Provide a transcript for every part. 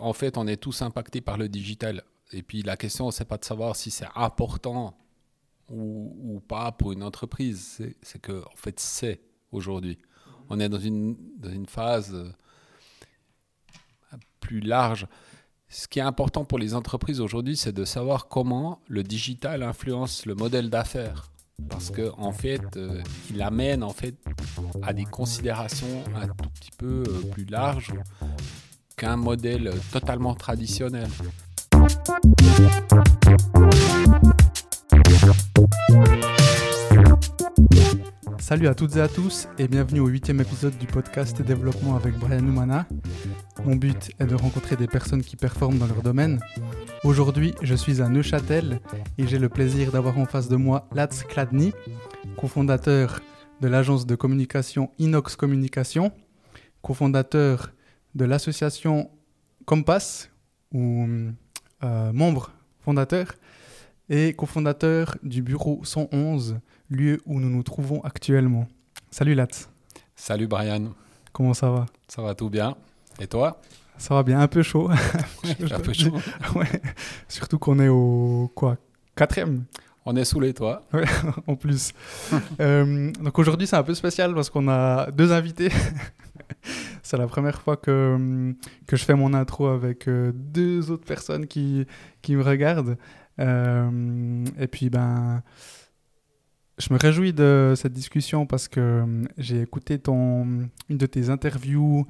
en fait, on est tous impactés par le digital. Et puis la question, c'est pas de savoir si c'est important ou, pas pour une entreprise. C'est que, en fait, c'est aujourd'hui. On est dans une, dans une phase euh, plus large. Ce qui est important pour les entreprises aujourd'hui, c'est de savoir comment le digital influence le modèle d'affaires. Parce que en fait, euh, il amène en fait à des considérations un tout petit peu euh, plus larges qu'un modèle totalement traditionnel. Salut à toutes et à tous et bienvenue au huitième épisode du podcast Développement avec Brian Noumana. Mon but est de rencontrer des personnes qui performent dans leur domaine. Aujourd'hui, je suis à Neuchâtel et j'ai le plaisir d'avoir en face de moi Lats Kladny, cofondateur de l'agence de communication Inox Communication, cofondateur de l'association Compass, ou euh, membre fondateur, et cofondateur du bureau 111 lieu où nous nous trouvons actuellement. Salut Lat. Salut Brian. Comment ça va? Ça va tout bien. Et toi? Ça va bien, un peu chaud. un peu chaud. ouais. Surtout qu'on est au quoi quatrième? On est sous les toits. Ouais, en plus. euh, donc aujourd'hui c'est un peu spécial parce qu'on a deux invités. c'est la première fois que, que je fais mon intro avec euh, deux autres personnes qui, qui me regardent. Euh, et puis ben je me réjouis de cette discussion parce que euh, j'ai écouté ton, une de tes interviews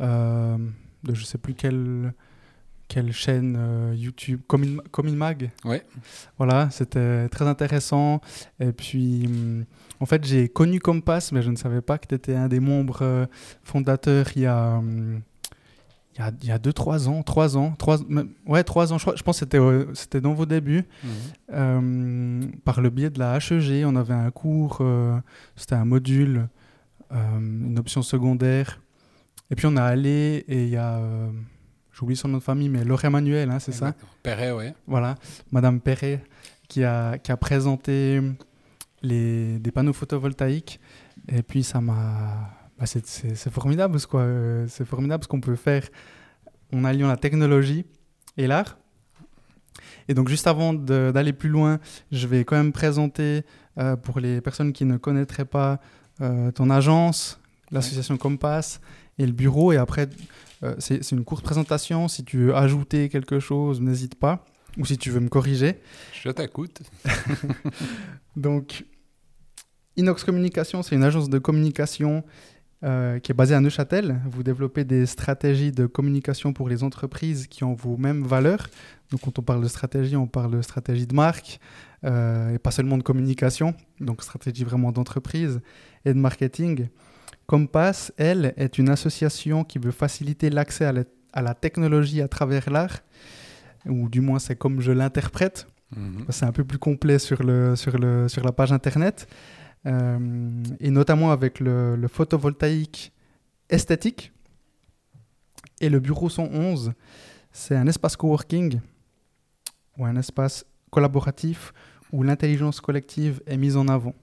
euh, de je sais plus quelle, quelle chaîne euh, YouTube, comme mag. Voilà, c'était très intéressant. Et puis, en fait, j'ai connu Compass, mais je ne savais pas que tu étais un des membres fondateurs il y a il y a 2-3 ans, 3 ans, 3, ouais, 3 ans, je, crois, je pense que c'était, euh, c'était dans vos débuts. Mhm. Euh, par le biais de la HEG, on avait un cours, euh, c'était un module, une option secondaire. Et puis on a allé et il y a, j'oublie son nom de famille, mais Laure Emmanuel, hein, c'est ça? Perret, oui. Voilà, Madame Perret qui a, qui a présenté les, des panneaux photovoltaïques. Et puis ça m'a bah, c'est formidable ce quoi. c'est formidable ce qu'on peut faire en alliant la technologie et l'art. Et donc juste avant d'aller plus loin, je vais quand même présenter euh, pour les personnes qui ne connaîtraient pas euh, ton agence, l'association Compass et le bureau. Et après, euh, c'est une courte présentation. Si tu veux ajouter quelque chose, n'hésite pas. Ou si tu veux me corriger. Je t'écoute. donc, Inox Communication, c'est une agence de communication euh, qui est basé à Neuchâtel. Vous développez des stratégies de communication pour les entreprises qui ont vos mêmes valeurs. Donc, quand on parle de stratégie, on parle de stratégie de marque euh, et pas seulement de communication. Donc, stratégie vraiment d'entreprise et de marketing. Compass, elle, est une association qui veut faciliter l'accès à, à, la technologie à travers l'art, ou du moins c'est comme je l'interprète. Mhm. C'est un peu plus complet sur, le, sur, le, sur la page internet. Euh, et notamment avec le, photovoltaïque esthétique. Et le bureau 111, c'est un espace coworking ou un espace collaboratif où l'intelligence collective est mise en avant.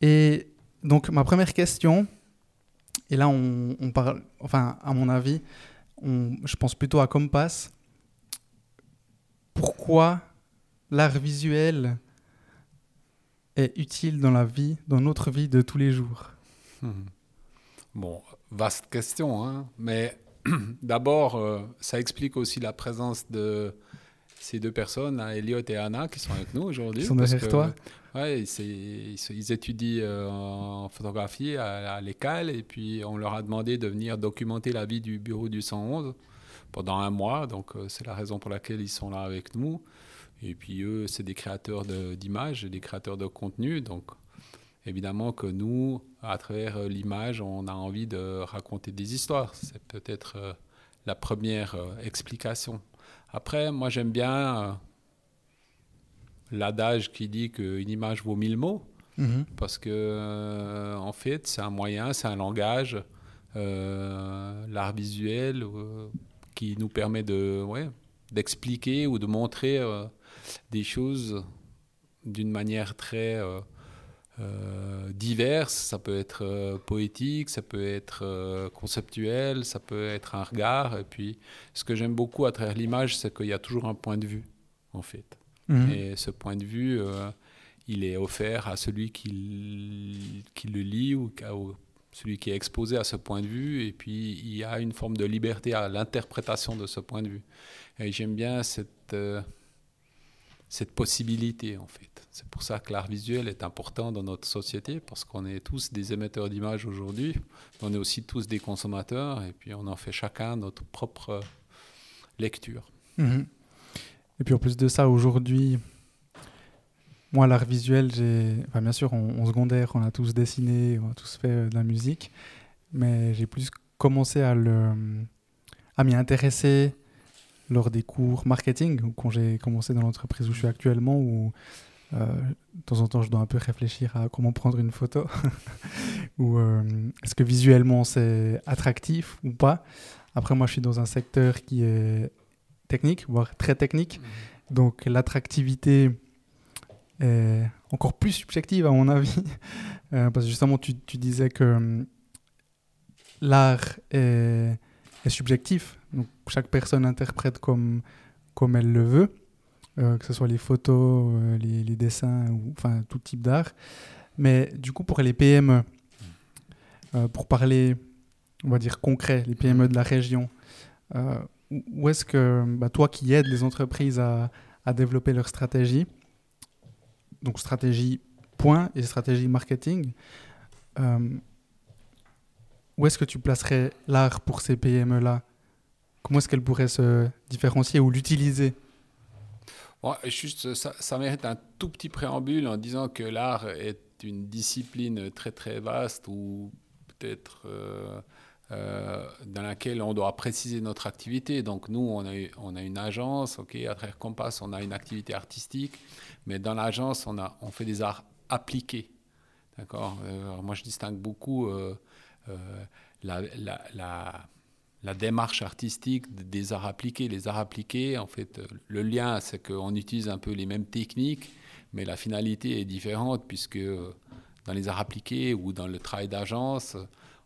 Et donc ma première question, et là on, parle, enfin à mon avis, je pense plutôt à Compass. Pourquoi l'art visuel est utile dans la vie, dans notre vie de tous les jours? Hmm. Bon, vaste question, hein mais d'abord, euh, ça explique aussi la présence de ces deux personnes, hein, Elliot et Anna, qui sont avec nous aujourd'hui. Ils sont derrière toi Ouais, ils, ils, étudient euh, en photographie à, à l'école et puis on leur a demandé de venir documenter la vie du bureau du 111 pendant un mois. Donc euh, c'est la raison pour laquelle ils sont là avec nous. Et puis eux, c'est des créateurs d'images, des créateurs de contenu. Donc évidemment que nous, à travers euh, l'image, on a envie de raconter des histoires. C'est peut-être euh, la première euh, explication. Après, moi j'aime bien l'adage qui dit qu'une image vaut mille mots. Mhm. Parce que, en fait, c'est un moyen, c'est un langage, l'art visuel qui nous permet de, ouais, d'expliquer ou de montrer des choses d'une manière très, euh, diverses. Ça peut être poétique, ça peut être conceptuel, ça peut être un regard. Et puis, ce que j'aime beaucoup à travers l'image, c'est qu'il y a toujours un point de vue, en fait. Mhm. Et ce point de vue, il est offert à celui qui, qui le lit ou à celui qui est exposé à ce point de vue. Et puis, il y a une forme de liberté à l'interprétation de ce point de vue. Et j'aime bien cette, euh, cette possibilité, en fait. C'est pour ça que l'art visuel est important dans notre société, parce qu'on est tous des émetteurs d'images aujourd'hui. On est aussi tous des consommateurs, et puis on en fait chacun notre propre lecture. Mhm. Et puis en plus de ça, aujourd'hui, moi, l'art visuel, j'ai. Bien sûr, en, secondaire, on a tous dessiné, on a tous fait euh, de la musique, mais j'ai plus commencé à, le, à m'y intéresser lors des cours marketing, quand j'ai commencé dans l'entreprise où je suis actuellement, où euh, de temps en temps, je dois un peu réfléchir à comment prendre une photo, ou euh, est-ce que visuellement c'est attractif ou pas. Après, moi, je suis dans un secteur qui est technique, voire très technique, mmh. donc l'attractivité encore plus subjective à mon avis. Euh, parce que justement, tu, tu disais que hum, l'art est, est, subjectif. Donc chaque personne interprète comme, comme elle le veut, euh, que ce soit les photos, euh, les, les, dessins, ou enfin tout type d'art. Mais du coup, pour les PME, pour parler, on va dire concret, les PME de la région, où est-ce que bah, toi qui aides les entreprises à, à développer leur stratégie, donc stratégie point et stratégie marketing. Euh, où est-ce que tu placerais l'art pour ces PME-là Comment est-ce qu'elles pourraient se différencier ou l'utiliser? Juste, ça, mérite un tout petit préambule en disant que l'art est une discipline très très vaste ou peut-être euh, euh, dans laquelle on doit préciser notre activité. Donc nous, on a, une agence, ok, à travers Compass, on a une activité artistique, mais dans l'agence, on, fait des arts appliqués. D'accord? Euh, Moi, je distingue beaucoup la, la, démarche artistique des arts appliqués. Les arts appliqués, en fait, le lien, c'est qu'on utilise un peu les mêmes techniques, mais la finalité est différente, puisque dans les arts appliqués ou dans le travail d'agence,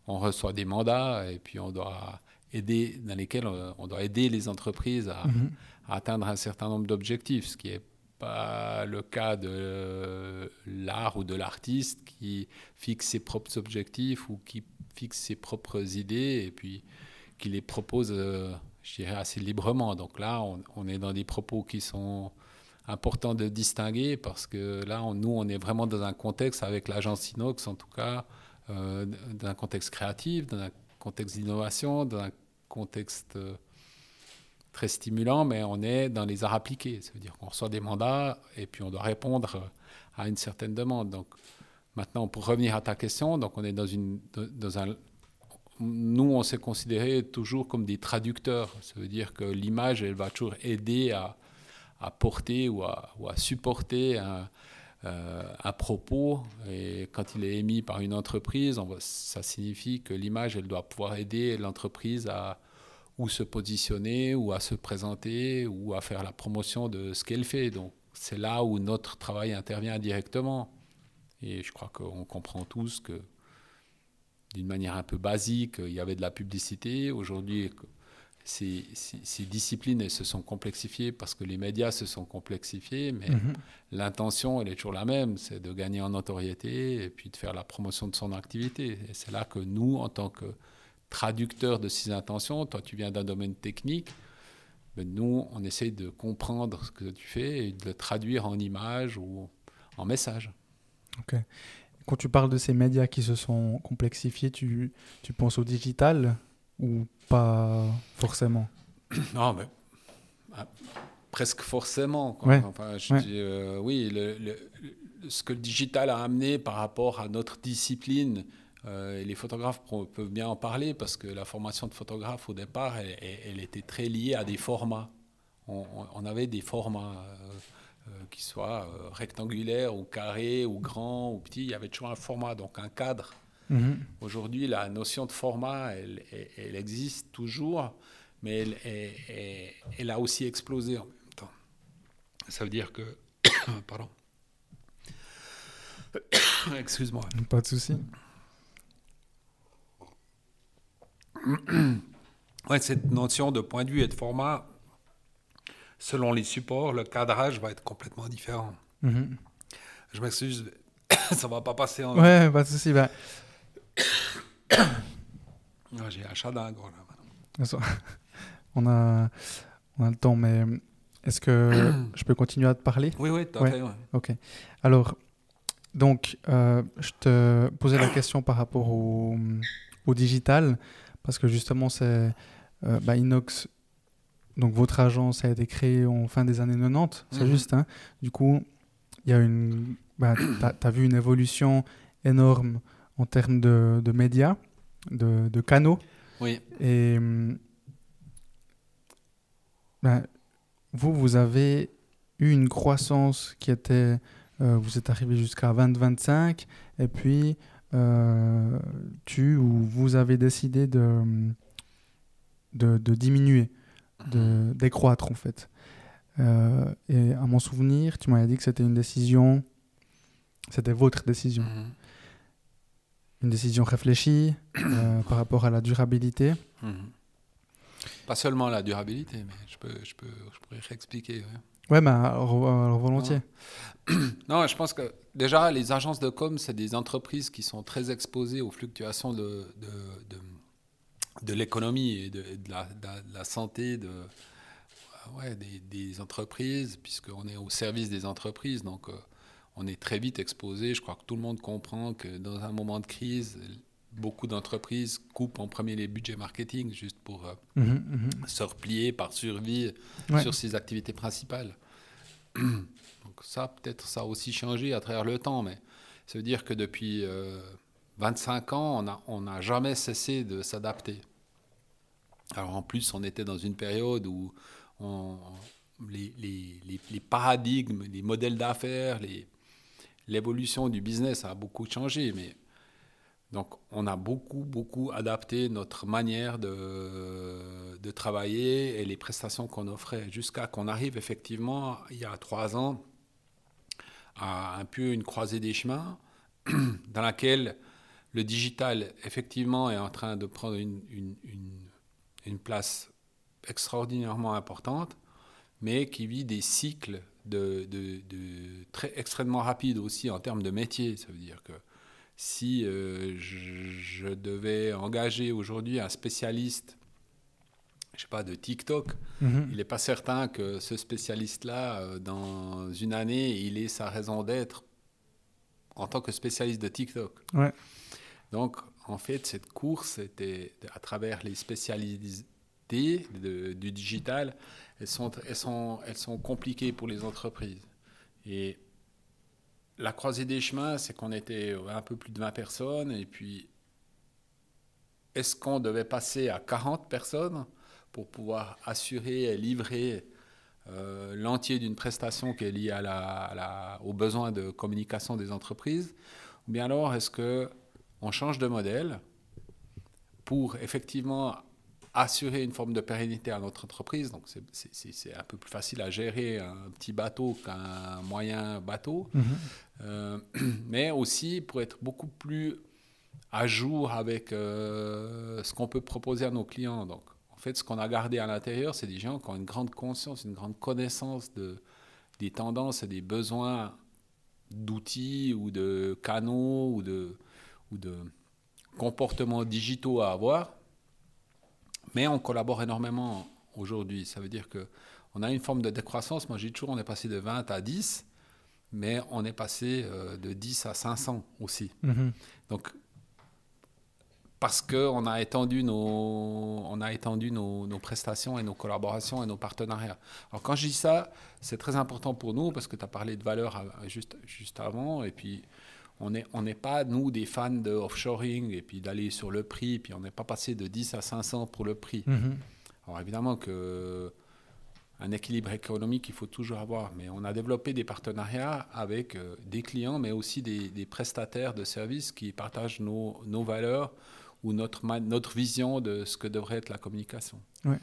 on reçoit des mandats et puis on doit aider, dans lesquels euh, on, doit aider les entreprises mhm. à, atteindre un certain nombre d'objectifs, ce qui n'est pas le cas de l'art ou de l'artiste qui fixe ses propres objectifs ou qui fixe ses propres idées et puis qui les propose, euh, je dirais, assez librement. Donc là, on, est dans des propos qui sont importants de distinguer parce que là, nous, on est vraiment dans un contexte avec l'agence Inox, en tout cas, euh, dans un contexte créatif, dans un contexte d'innovation, dans un contexte euh, très stimulant, mais on est dans les arts appliqués. Ça veut dire qu'on reçoit des mandats et puis on doit répondre à une certaine demande. Donc maintenant, pour revenir à ta question, donc on est dans, une, dans un... Nous, on s'est considéré toujours comme des traducteurs. Ça veut dire que l'image, elle va toujours aider à, porter ou à, supporter un, euh, un propos, et quand il est émis par une entreprise, ça signifie que l'image, elle doit pouvoir aider l'entreprise à ou se positionner, ou à se présenter, ou à faire la promotion de ce qu'elle fait. Donc c'est là où notre travail intervient directement. Et je crois qu'on comprend tous que d'une manière un peu basique, il y avait de la publicité. Aujourd'hui, ces, disciplines se sont complexifiées parce que les médias se sont complexifiés, mais mhm. l'intention, elle est toujours la même, c'est de gagner en notoriété et puis de faire la promotion de son activité. Et c'est là que nous, en tant que traducteurs de ces intentions, toi tu viens d'un domaine technique, mais nous, on essaye de comprendre ce que tu fais et de le traduire en images ou en messages. Ok. Quand tu parles de ces médias qui se sont complexifiés, tu, tu penses au digital ou pas forcément? Non, mais ah, presque forcément. Enfin, je dis, euh, oui, le, ce que le digital a amené par rapport à notre discipline, euh, et les photographes peuvent bien en parler parce que la formation de photographe au départ, elle, était très liée à des formats. On, avait des formats. Euh, qui soient rectangulaires ou carrés ou grands ou petits, il y avait toujours un format, donc un cadre Mhm. Aujourd'hui, la notion de format, elle, elle, existe toujours, mais elle, elle, a aussi explosé en même temps. Ça veut dire que, pardon, Excuse-moi. Pas de souci. Ouais, cette notion de point de vue et de format, selon les supports, le cadrage va être complètement différent. Mhm. Je m'excuse, ça va pas passer en. Ouais, pas de souci. Bah, Ah, J'ai un chat dans la gorge, là, on, a, on a le temps, mais est-ce que je peux continuer à te parler? Oui, oui, tout à Ouais. fait. ouais. Ok. Alors, donc, euh, je te posais la question par rapport au, au digital, parce que justement, c'est euh, bah, Inox. Donc, votre agence a été créée en fin des années 90, c'est Mhm. juste. hein. Du coup, il y a une. Bah, tu as, vu une évolution énorme en termes de, de médias, de, de canaux. Oui. Et ben, vous, vous avez eu une croissance qui était, euh, vous êtes arrivé jusqu'à 20-25, et puis euh, tu ou vous avez décidé de, de, de diminuer, décroître en fait. Euh, et à mon souvenir, tu m'avais dit que c'était une décision, c'était votre décision, Mhm. une décision réfléchie euh, par rapport à la durabilité. Mhm. Pas seulement la durabilité, mais je, peux, je, peux, je pourrais réexpliquer. ouais. Ouais, mais alors, alors volontiers. Non, je pense que déjà, les agences de com, c'est des entreprises qui sont très exposées aux fluctuations de, de, de, de l'économie et de, la, de santé de, ouais, des, des entreprises, puisqu'on est au service des entreprises. Donc, euh, on est très vite exposé. Je crois que tout le monde comprend que dans un moment de crise, beaucoup d'entreprises coupent en premier les budgets marketing juste pour euh, Mhm, mhm. se replier par survie Ouais. sur ses activités principales. Donc ça, peut-être, ça a aussi changé à travers le temps, mais ça veut dire que depuis euh, 25 ans, on n'a jamais cessé de s'adapter. Alors en plus, on était dans une période où les, les- paradigmes, les modèles d'affaires, l'évolution du business a beaucoup changé, mais donc, on a beaucoup, beaucoup adapté notre manière de, de travailler et les prestations qu'on offrait jusqu'à qu'on arrive effectivement, il y a trois ans, à un peu une croisée des chemins dans laquelle le digital, effectivement, est en train de prendre une, une- une- une place extraordinairement importante, mais qui vit des cycles de, de- de très extrêmement rapides aussi en termes de métier. Ça veut dire que si euh, je, je devais engager aujourd'hui un spécialiste, je sais pas, de TikTok, Mhm. il n'est pas certain que ce spécialiste-là, euh, dans une année, il ait sa raison d'être en tant que spécialiste de TikTok. Ouais. Donc, en fait, cette course était à travers les spécialités du digital, elles sont, elles, sont, elles sont compliquées pour les entreprises. Et la croisée des chemins, c'est qu'on était un peu plus de 20 personnes, et puis est-ce qu'on devait passer à 40 personnes pour pouvoir assurer et livrer euh, l'entier d'une prestation qui est liée à la- aux besoins de communication des entreprises? Ou bien alors, est-ce que on change de modèle pour effectivement assurer une forme de pérennité à notre entreprise Donc, c'est- un peu plus facile à gérer un petit bateau qu'un moyen bateau. Mhm. Euh, mais aussi pour être beaucoup plus à jour avec euh, ce qu'on peut proposer à nos clients. Donc, en fait, ce qu'on a gardé à l'intérieur, c'est des gens qui ont une grande conscience, une grande connaissance de, des tendances et des besoins d'outils ou de canaux ou de, ou de comportements digitaux à avoir. Mais on collabore énormément aujourd'hui. Ça veut dire que on a une forme de décroissance. Moi, j'ai toujours, on est passé de 20 à 10 mais on est passé euh, de 10 à 500 aussi. Mhm. Donc, parce qu'on a étendu, nos, on a étendu nos, nos prestations et nos collaborations et nos partenariats. Alors, quand je dis ça, c'est très important pour nous parce que tu as parlé de valeur à- juste, juste avant. Et puis, on n'est on n'est pas, nous, des fans de offshoring et puis d'aller sur le prix. Puis, on n'est pas passé de 10 à 500 pour le prix. Mhm. Alors évidemment que un équilibre économique, il faut toujours avoir, mais on a développé des partenariats avec euh, des clients, mais aussi des, des prestataires de services qui partagent nos, nos valeurs ou notre, notre vision de ce que devrait être la communication. Ouais.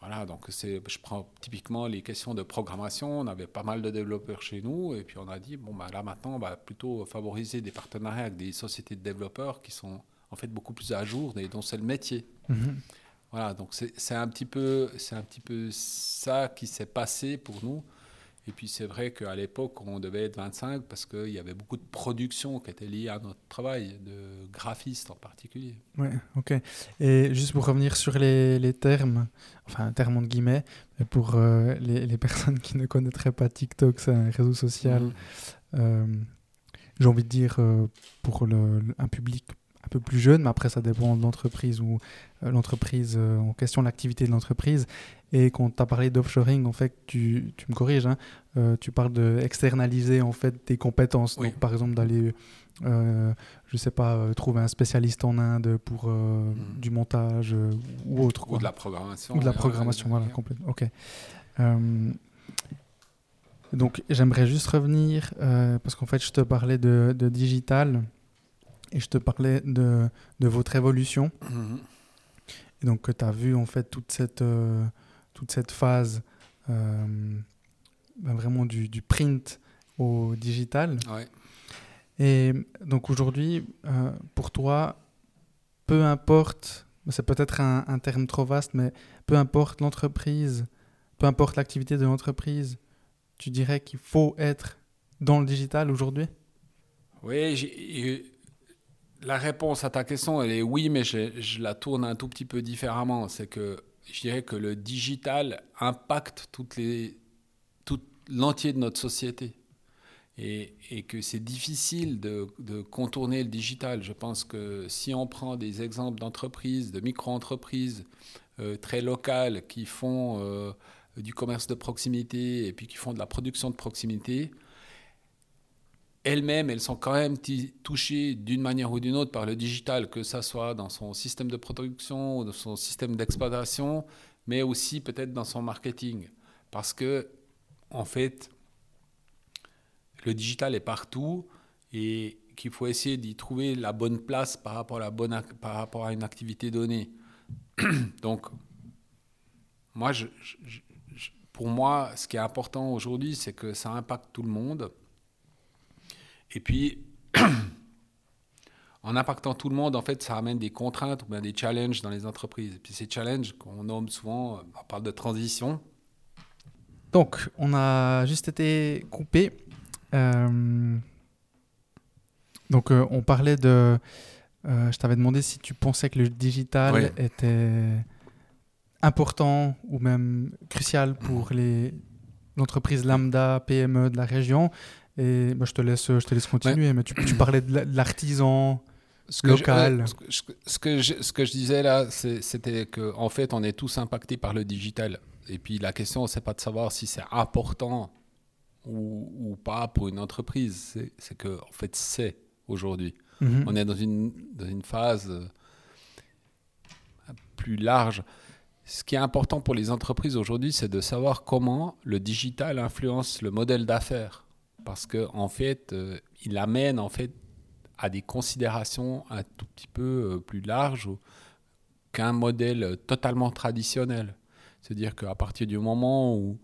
Voilà, donc je prends typiquement les questions de programmation. On avait pas mal de développeurs chez nous et puis on a dit bon bah là maintenant on va plutôt favoriser des partenariats avec des sociétés de développeurs qui sont en fait beaucoup plus à jour et dont c'est le métier. Mhm. Voilà, donc c'est un petit peu c'est un petit peu ça qui s'est passé pour nous. Et puis c'est vrai qu'à l'époque, on devait être 25 parce qu'il y avait beaucoup de production qui était liée à notre travail, de graphiste en particulier. Oui, ok. Et juste pour revenir sur les, les termes, enfin termes entre guillemets, pour euh, les, les, personnes qui ne connaîtraient pas TikTok, c'est un réseau social, mhm. euh, j'ai envie de dire, euh, pour le, un public un peu plus jeune, mais après ça dépend de l'entreprise ou l'entreprise en question, l'activité de l'entreprise. Et quand tu as parlé d'offshoring, en fait, tu, tu me corriges, hein, euh, tu parles d'externaliser en fait des compétences. Donc, par exemple, d'aller, euh, je sais pas, euh, trouver un spécialiste en Inde pour mm. du montage ou autre. Ou de la programmation. Ou de la programmation, voilà, complètement. Ok. donc, j'aimerais juste revenir, parce qu'en fait, je te parlais de, de, digital et je te parlais de, de votre évolution. Mm-hmm. Et donc, tu as vu en fait toute cette toute cette phase euh, ben vraiment du, du, print au digital. Et donc aujourd'hui, euh, pour toi, peu importe, c'est peut-être un, un, terme trop vaste, mais peu importe l'entreprise, peu importe l'activité de l'entreprise, tu dirais qu'il faut être dans le digital aujourd'hui? Oui, la réponse à ta question, elle est oui, mais je, je, la tourne un tout petit peu différemment. C'est que je dirais que le digital impacte tout l'entier de notre société. Et, que c'est difficile de, de, contourner le digital. Je pense que si on prend des exemples d'entreprises, de micro-entreprises euh, très locales qui font euh, du commerce de proximité et puis qui font de la production de proximité, elles-mêmes, elles sont quand même touchées d'une manière ou d'une autre par le digital, que ce soit dans son système de production dans son système d'exploitation, mais aussi peut-être dans son marketing. Parce que, en fait, le digital est partout et qu'il faut essayer d'y trouver la bonne place par rapport à, la bonne, par rapport à une activité donnée. Donc, moi, pour moi, ce qui est important aujourd'hui, c'est que ça impacte tout le monde et puis, en impactant tout le monde, en fait, ça amène des contraintes ou bien des challenges dans les entreprises. Et puis ces challenges qu'on nomme souvent, on parle de transition. Donc, on a juste été coupé. Euh, donc, euh, on parlait de... Euh, je t'avais demandé si tu pensais que le digital était important ou même crucial pour les l'entreprise lambda, PME de la région. Et bah, je, te laisse, je te laisse continuer, mais tu, tu, parlais de l'artisan local. ce, que je, ce que je disais là, c'était qu'en en fait, on est tous impactés par le digital. Et puis la question, c'est pas de savoir si c'est important ou, ou, pas pour une entreprise. C'est que, en fait, c'est aujourd'hui. Mhm. On est dans une, dans une phase euh, plus large. Ce qui est important pour les entreprises aujourd'hui, c'est de savoir comment le digital influence le modèle d'affaires parce qu'en en fait, euh, il amène en fait à des considérations un tout petit peu euh, plus larges qu'un modèle totalement traditionnel. C'est-à-dire qu'à partir du moment où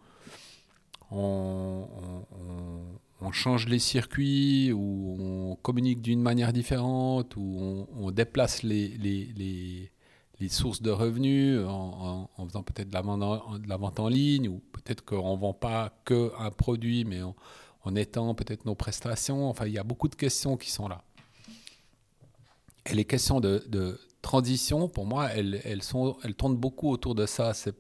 on, change les circuits, où on communique d'une manière différente, où on, déplace les, sources de revenus en, faisant peut-être de, de, la vente en ligne, ou peut-être qu'on ne vend pas qu'un produit, mais on, en étant peut-être nos prestations. Enfin, il y a beaucoup de questions qui sont là. Et les questions de, transition, pour moi, elles, elles, sont, elles tournent beaucoup autour de ça. C'est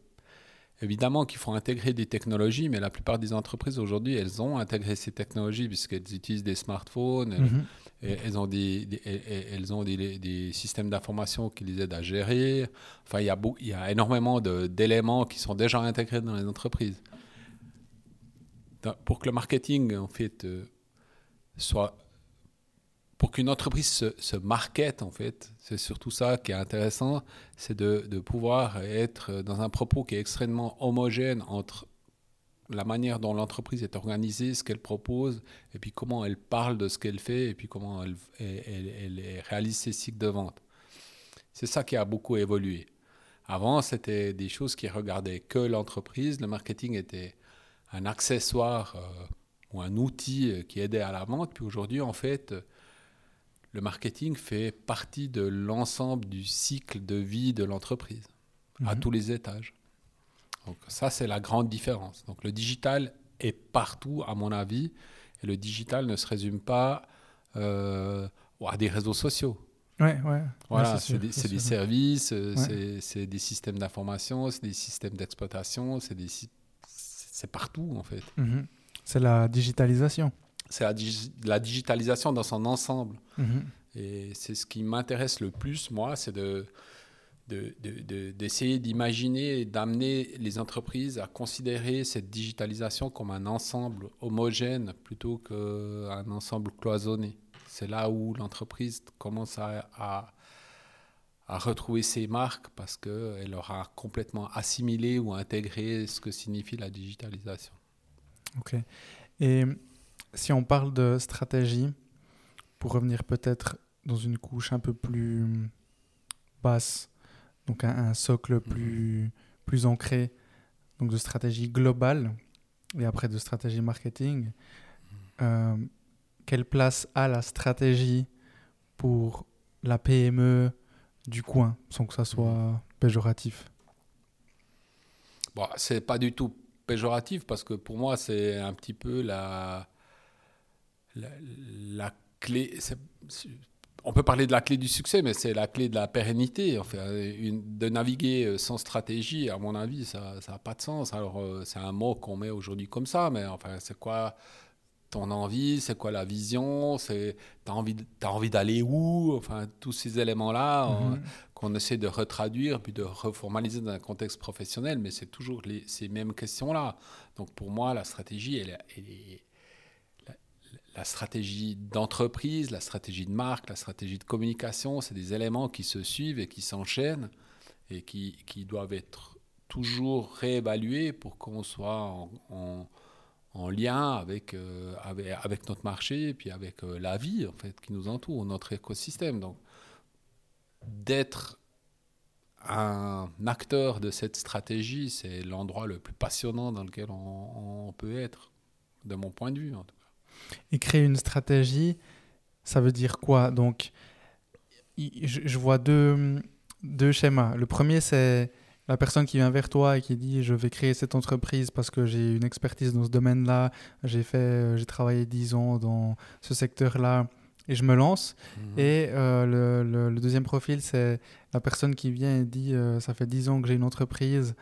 évidemment qu'il faut intégrer des technologies, mais la plupart des entreprises aujourd'hui, elles ont intégré ces technologies puisqu'elles utilisent des smartphones, mhm. et elles ont, des, elles ont des, des systèmes d'information qui les aident à gérer. Enfin, il y a, il y a énormément d'éléments qui sont déjà intégrés dans les entreprises pour que le marketing, en fait, euh, soit. Pour qu'une entreprise se, se market, en fait, c'est surtout ça qui est intéressant, c'est de, de, pouvoir être dans un propos qui est extrêmement homogène entre la manière dont l'entreprise est organisée, ce qu'elle propose, et puis comment elle parle de ce qu'elle fait, et puis comment elle, elle, elle, réalise ses cycles de vente. C'est ça qui a beaucoup évolué. Avant, c'était des choses qui regardaient que l'entreprise. Le marketing était un accessoire euh, ou un outil euh, qui aidait à la vente. Puis aujourd'hui, en fait, le marketing fait partie de l'ensemble du cycle de vie de l'entreprise, à Mhm. tous les étages. Donc ça, c'est la grande différence. Donc le digital est partout, à mon avis, et le digital ne se résume pas euh, à des réseaux sociaux. Ouais, ouais. Voilà, Ouais, c'est des, services, euh, Ouais. c'est- c'est des systèmes d'information, c'est des systèmes d'exploitation, c'est des sy- c'est partout en fait. Mhm. C'est la digitalisation. C'est la, digi- la digitalisation dans son ensemble. Mhm. Et c'est ce qui m'intéresse le plus, moi, c'est de, de- de- de- d'essayer d'imaginer et d'amener les entreprises à considérer cette digitalisation comme un ensemble homogène plutôt qu'un ensemble cloisonné. C'est là où l'entreprise commence à, à, à retrouver ses marques parce qu'elle aura complètement assimilé ou intégré ce que signifie la digitalisation. Ok. Et si on parle de stratégie, pour revenir peut-être dans une couche un peu plus basse, donc un, un socle plus, plus ancré, donc de stratégie globale et après de stratégie marketing, euh, quelle place a la stratégie pour la PME du coin, sans que ça soit péjoratif Bon, c'est pas du tout péjoratif parce que pour moi, c'est un petit peu la, la, la clé. On peut parler de la clé du succès, mais c'est la clé de la pérennité. Enfin, une- de naviguer euh, sans stratégie, à mon avis, ça n'a pas de sens. Alors, euh, c'est un mot qu'on met aujourd'hui comme ça, mais enfin, c'est quoi ton envie C'est quoi la vision C'est T'as envie, t'as envie d'aller où? Enfin, tous ces éléments-là. on- Mhm. qu'on essaie de retraduire puis de reformaliser dans un contexte professionnel, mais c'est toujours les, ces mêmes questions-là. Donc pour moi, la stratégie, elle, est- elle est- la, la stratégie d'entreprise, la stratégie de marque, la stratégie de communication, c'est des éléments qui se suivent et qui s'enchaînent et qui, qui doivent être toujours réévalués pour qu'on soit en, en- en lien avec, euh, avec, avec notre marché et puis avec euh, la vie en fait, qui nous entoure, notre écosystème. Donc, d'être un acteur de cette stratégie, c'est l'endroit le plus passionnant dans lequel on, peut être, de mon point de vue. En tout cas. Et créer une stratégie, ça veut dire quoi? Donc, je, je vois deux, deux schémas. Le premier, c'est la personne qui vient vers toi et qui dit je vais créer cette entreprise parce que j'ai une expertise dans ce domaine-là, j'ai fait, euh, j'ai travaillé 10 ans dans ce secteur-là et je me lance. Et euh, le, le- le deuxième profil, c'est la personne qui vient et dit euh, ça fait 10 ans que j'ai une entreprise,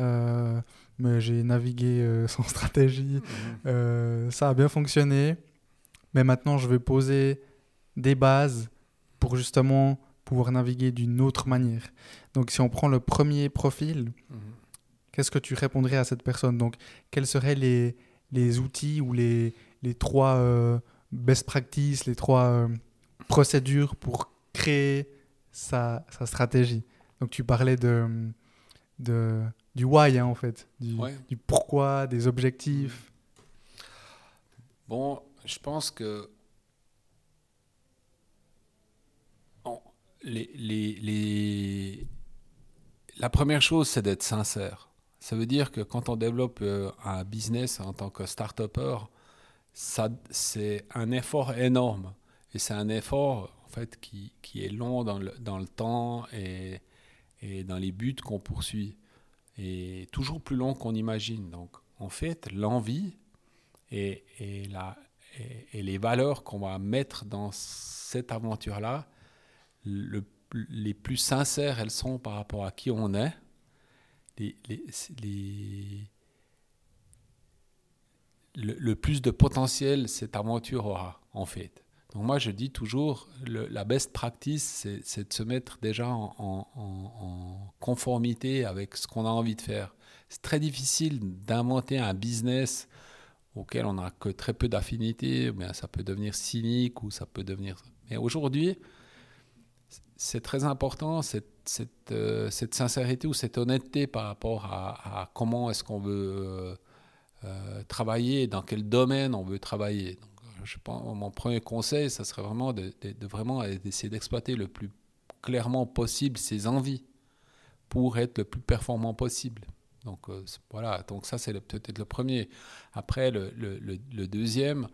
euh, mais j'ai navigué sans stratégie. Mhm. Ça a bien fonctionné, mais maintenant je vais poser des bases pour justement pouvoir naviguer d'une autre manière. Donc si on prend le premier profil, Mhm. qu'est-ce que tu répondrais à cette personne? Donc quels seraient les, les outils ou les, les trois euh, best practices, les trois euh, procédures pour créer sa, sa stratégie? Donc tu parlais de, de, du why hein, en fait, du, Ouais. du pourquoi, des objectifs. Bon, je pense que on- les, les- les- la première chose, c'est d'être sincère. Ça veut dire que quand on développe euh, un business en tant que start-upper, c'est un effort énorme. Et c'est un effort en fait, qui, qui est long dans le, dans le temps et, et dans les buts qu'on poursuit. Et toujours plus long qu'on imagine. Donc, en fait, l'envie et, et, la, et les valeurs qu'on va mettre dans cette aventure-là, le- les plus sincères elles sont par rapport à qui on est, le, plus de potentiel cette aventure aura, en fait. Donc moi, je dis toujours, la best practice, c'est de se mettre déjà en, en- conformité avec ce qu'on a envie de faire. C'est très difficile d'inventer un business auquel on n'a que très peu d'affinité, ça peut devenir cynique ou ça peut devenir... Mais aujourd'hui, c'est très important euh, cette sincérité ou cette honnêteté par rapport à, comment est-ce qu'on veut euh, euh, travailler, dans quel domaine on veut travailler. Je pense, mon premier conseil, ça serait vraiment de, d'essayer d'exploiter le plus clairement possible ses envies pour être le plus performant possible. Donc voilà, donc ça c'est peut-être le premier. Après, le deuxième,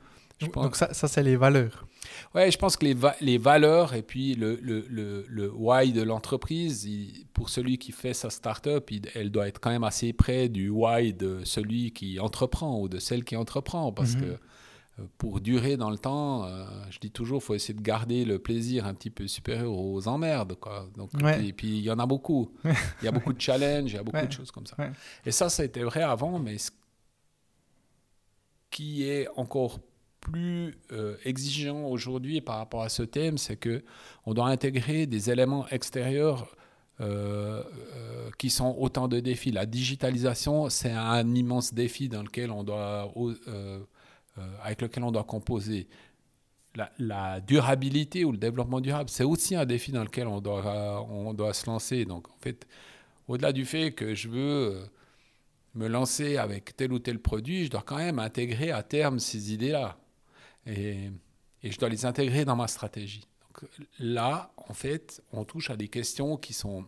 donc ça, ça c'est les valeurs. Ouais, je pense que les, les valeurs et puis le, le, le, le why de l'entreprise, pour celui qui fait sa start-up, elle doit être quand même assez près du why de celui qui entreprend ou de celle qui entreprend. Parce mhm. que euh, pour durer dans le temps, euh, je dis toujours, il faut essayer de garder le plaisir un petit peu supérieur aux emmerdes. Quoi. Donc, et, puis il y en a beaucoup. il y a beaucoup de challenges, il y a beaucoup de choses comme ça. Et ça, ça a été vrai avant, mais ce qui est encore plus euh, exigeant aujourd'hui par rapport à ce thème, c'est que on doit intégrer des éléments extérieurs euh, euh, qui sont autant de défis. La digitalisation, c'est un immense défi dans lequel on doit, avec lequel on doit composer. La, la, durabilité ou le développement durable, c'est aussi un défi dans lequel on doit, on doit se lancer. Donc, en fait, au-delà du fait que je veux me lancer avec tel ou tel produit, je dois quand même intégrer à terme ces idées-là et, je dois les intégrer dans ma stratégie. Donc, là, en fait, on touche à des questions qui sont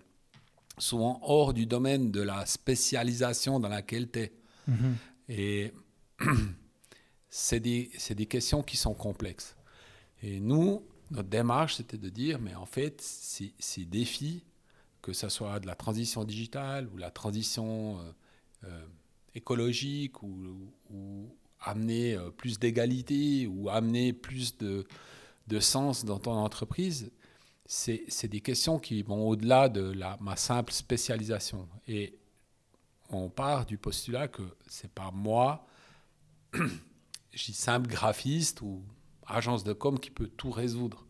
souvent hors du domaine de la spécialisation dans laquelle tu es. Mm-hmm. Et c'est des, des, questions qui sont complexes. Et nous, notre démarche, c'était de dire, mais en fait, ces, ces, défis, que ce soit de la transition digitale ou la transition euh, euh, écologique ou, ou, amener euh, plus d'égalité ou amener plus de, de, sens dans ton entreprise, c'est des questions qui vont au-delà de la, ma simple spécialisation. Et on part du postulat que c'est pas moi, je dis simple graphiste ou agence de com qui peut tout résoudre.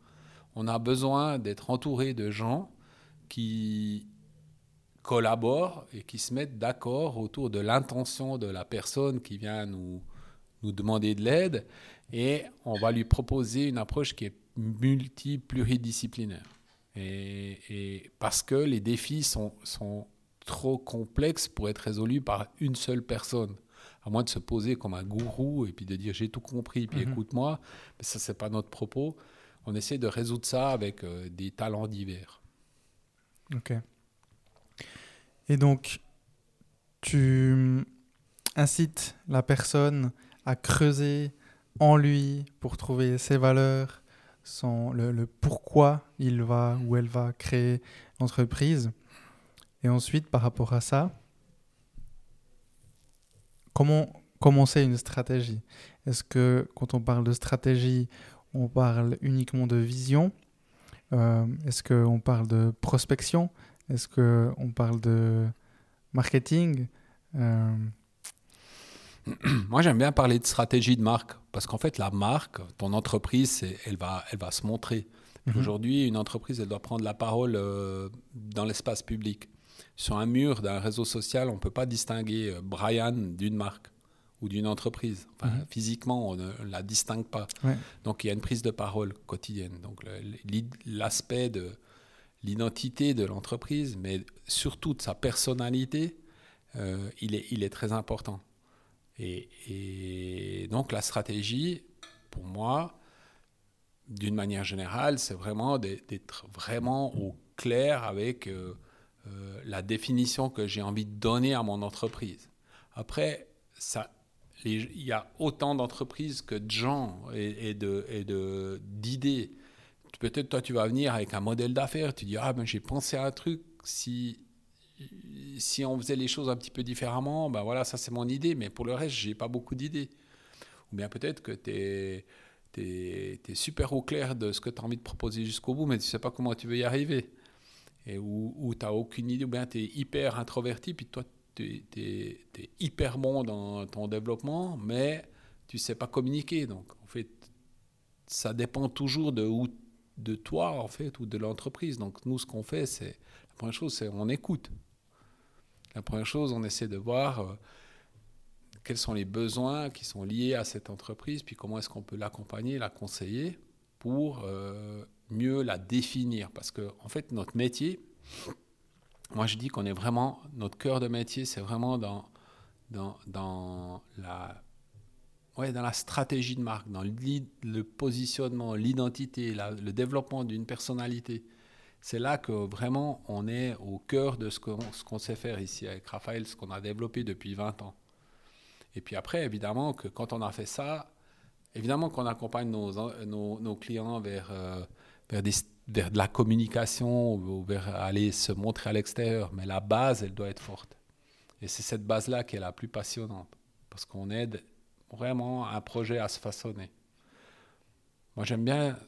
On a besoin d'être entouré de gens qui collaborent et qui se mettent d'accord autour de l'intention de la personne qui vient nous, nous demander de l'aide et on va lui proposer une approche qui est multi-pluridisciplinaire. Et, parce que les défis sont, sont trop complexes pour être résolus par une seule personne. À moins de se poser comme un gourou et puis de dire j'ai tout compris, puis mhm. écoute-moi. Mais ça, c'est pas notre propos. On essaie de résoudre ça avec euh, des talents divers. Ok. Et donc, tu incites la personne à creuser en lui pour trouver ses valeurs, son, le, pourquoi il va ou elle va créer l'entreprise. Et ensuite, par rapport à ça, comment commencer une stratégie? Est-ce que quand on parle de stratégie, on parle uniquement de vision? Euh, Est-ce qu'on parle de prospection? Est-ce qu'on parle de marketing? Euh, Moi, j'aime bien parler de stratégie de marque parce qu'en fait, la marque, ton entreprise, elle va, elle va se montrer. Mhm. Aujourd'hui, une entreprise, elle doit prendre la parole euh, dans l'espace public. Sur un mur d'un réseau social, on ne peut pas distinguer euh, Brian d'une marque ou d'une entreprise. Mhm. Physiquement, on ne la distingue pas. Donc, il y a une prise de parole quotidienne. Donc, l'aspect de l'identité de l'entreprise, mais surtout de sa personnalité, euh, il, est, il est très important. Et, donc la stratégie, pour moi, d'une manière générale, c'est vraiment d'être vraiment au clair avec euh, euh, la définition que j'ai envie de donner à mon entreprise. Après, il y a autant d'entreprises que de gens et, de, d'idées. Peut-être toi, tu vas venir avec un modèle d'affaires, tu dis, ah ben j'ai pensé à un truc, si si on faisait les choses un petit peu différemment, ben voilà, ça c'est mon idée, mais pour le reste, j'ai pas beaucoup d'idées. Ou bien peut-être que tu es, super au clair de ce que tu as envie de proposer jusqu'au bout, mais tu sais pas comment tu veux y arriver. Et où, tu n'as aucune idée, ou bien tu es hyper introverti, puis toi, tu es, hyper bon dans ton développement, mais tu sais pas communiquer. Donc, en fait, ça dépend toujours de, où, de toi, en fait, ou de l'entreprise. Donc, nous, ce qu'on fait, c'est, la première chose, c'est on écoute. La première chose, on essaie de voir euh, quels sont les besoins qui sont liés à cette entreprise, puis comment est-ce qu'on peut l'accompagner, la conseiller pour euh, mieux la définir. Parce que, en fait, notre métier, moi je dis qu'on est vraiment, notre cœur de métier, c'est vraiment dans, dans, la, ouais, dans la stratégie de marque, dans le positionnement, l'identité, le développement d'une personnalité. C'est là que vraiment on est au cœur de ce qu'on sait faire ici avec Raphaël, ce qu'on a développé depuis 20 ans. Et puis après, évidemment, que quand on a fait ça, évidemment qu'on accompagne nos, nos, clients vers, euh, vers, de la communication ou vers aller se montrer à l'extérieur, mais la base, elle doit être forte. Et c'est cette base-là qui est la plus passionnante, parce qu'on aide vraiment un projet à se façonner. Moi, j'aime bien,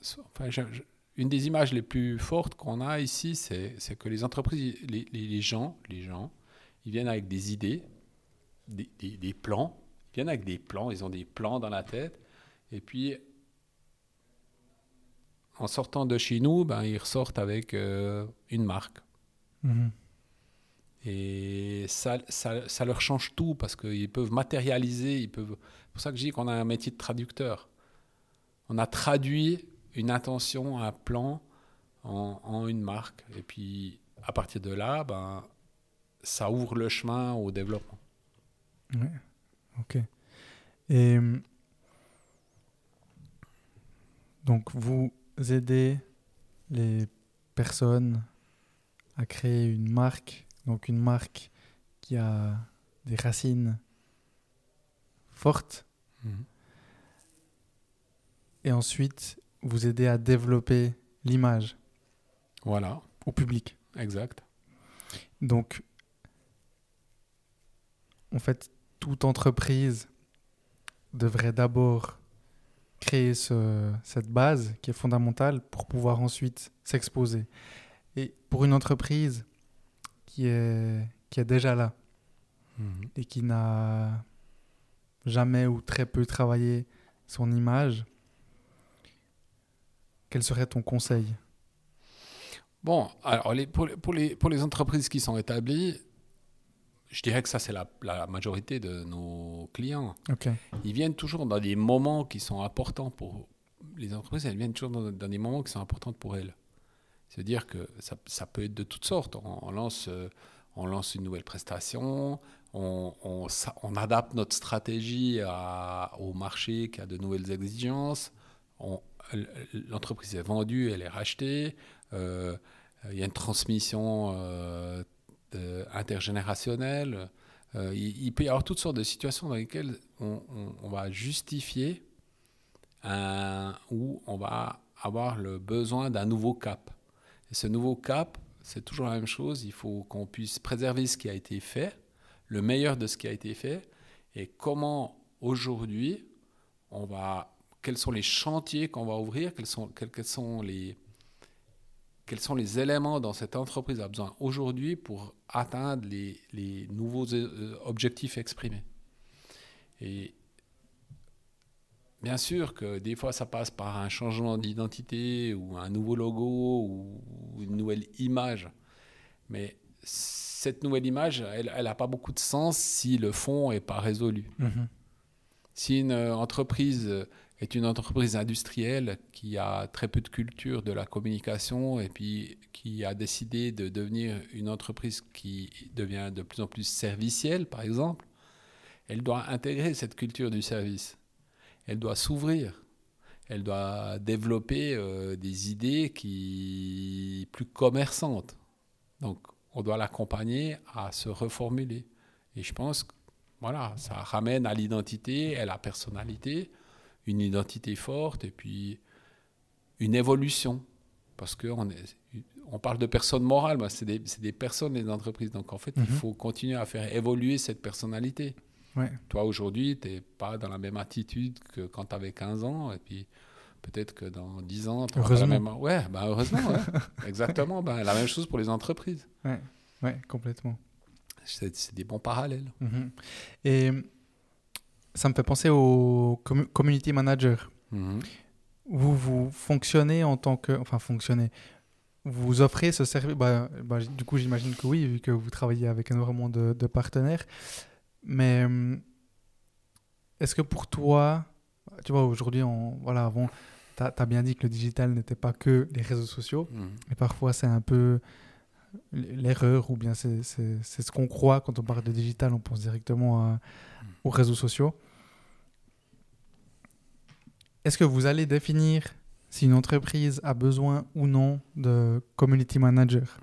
une des images les plus fortes qu'on a ici, c'est que les entreprises, les, les, gens, les gens, ils viennent avec des idées, des, des, plans, ils viennent avec des plans, ils ont des plans dans la tête, et puis en sortant de chez nous, ben, ils ressortent avec euh, une marque. Mhm. Et ça, ça, ça, leur change tout parce qu'ils peuvent matérialiser, ils peuvent. C'est pour ça que je dis qu'on a un métier de traducteur. On a traduit une intention, un plan en, une marque. Et puis, à partir de là, ben, ça ouvre le chemin au développement. Ok. Et donc, vous aidez les personnes à créer une marque, donc une marque qui a des racines fortes. Mhm. Et ensuite, vous aider à développer l'image. Voilà. Au public. Exact. Donc, en fait, toute entreprise devrait d'abord créer ce, cette base qui est fondamentale pour pouvoir ensuite s'exposer. Et pour une entreprise qui est, qui est déjà là mhm. et qui n'a jamais ou très peu travaillé son image, quel serait ton conseil? Bon, alors les, pour, pour, les, pour les entreprises qui sont établies, je dirais que ça, c'est la, la, majorité de nos clients. Ils viennent toujours dans des moments qui sont importants pour les entreprises, elles viennent toujours dans, des moments qui sont importants pour elles. C'est-à-dire que ça, ça, peut être de toutes sortes. On, lance, on lance une nouvelle prestation, on, on, on adapte notre stratégie à, au marché qui a de nouvelles exigences, on, l'entreprise est vendue, elle est rachetée, euh, il y a une transmission euh, intergénérationnelle. Euh, il, peut y avoir toutes sortes de situations dans lesquelles on, va justifier un, ou on va avoir le besoin d'un nouveau cap. Et ce nouveau cap, c'est toujours la même chose. Il faut qu'on puisse préserver ce qui a été fait, le meilleur de ce qui a été fait, et comment aujourd'hui on va quels sont les chantiers qu'on va ouvrir, quels sont, quels, sont les, quels sont les éléments dont cette entreprise a besoin aujourd'hui pour atteindre les, les, nouveaux euh, objectifs exprimés. Et bien sûr que des fois ça passe par un changement d'identité ou un nouveau logo ou une nouvelle image. Mais cette nouvelle image, elle n'a pas beaucoup de sens si le fond n'est pas résolu. Mm-hmm. Si une entreprise est une entreprise industrielle qui a très peu de culture de la communication et puis qui a décidé de devenir une entreprise qui devient de plus en plus servicielle, par exemple, elle doit intégrer cette culture du service. Elle doit s'ouvrir. Elle doit développer euh, des idées qui plus commerçantes. Donc, on doit l'accompagner à se reformuler. Et je pense que voilà, ça ramène à l'identité et à la personnalité une identité forte et puis une évolution. Parce qu'on on parle de personnes morales, c'est des, des, personnes, les entreprises. Donc en fait, il mhm. faut continuer à faire évoluer cette personnalité. Ouais. Toi, aujourd'hui, tu n'es pas dans la même attitude que quand tu avais 15 ans. Et puis peut-être que dans 10 ans, tu auras la même. Ouais, bah heureusement, exactement. Ben, la même chose pour les entreprises. Ouais, ouais complètement. C'est des bons parallèles. Mhm. Et ça me fait penser au community manager. Mhm. Vous, vous fonctionnez en tant que. Enfin, fonctionnez. Vous offrez ce service. Bah, bah, du coup, j'imagine que oui, vu que vous travaillez avec énormément de, de partenaires. Mais hum, est-ce que pour toi, tu vois, aujourd'hui, voilà, avant, tu as, bien dit que le digital n'était pas que les réseaux sociaux. Mhm. Et parfois, c'est un peu l'erreur, ou bien c'est ce qu'on croit quand on parle de digital, on pense directement mhm. aux réseaux sociaux. Est-ce que vous allez définir si une entreprise a besoin ou non de community manager,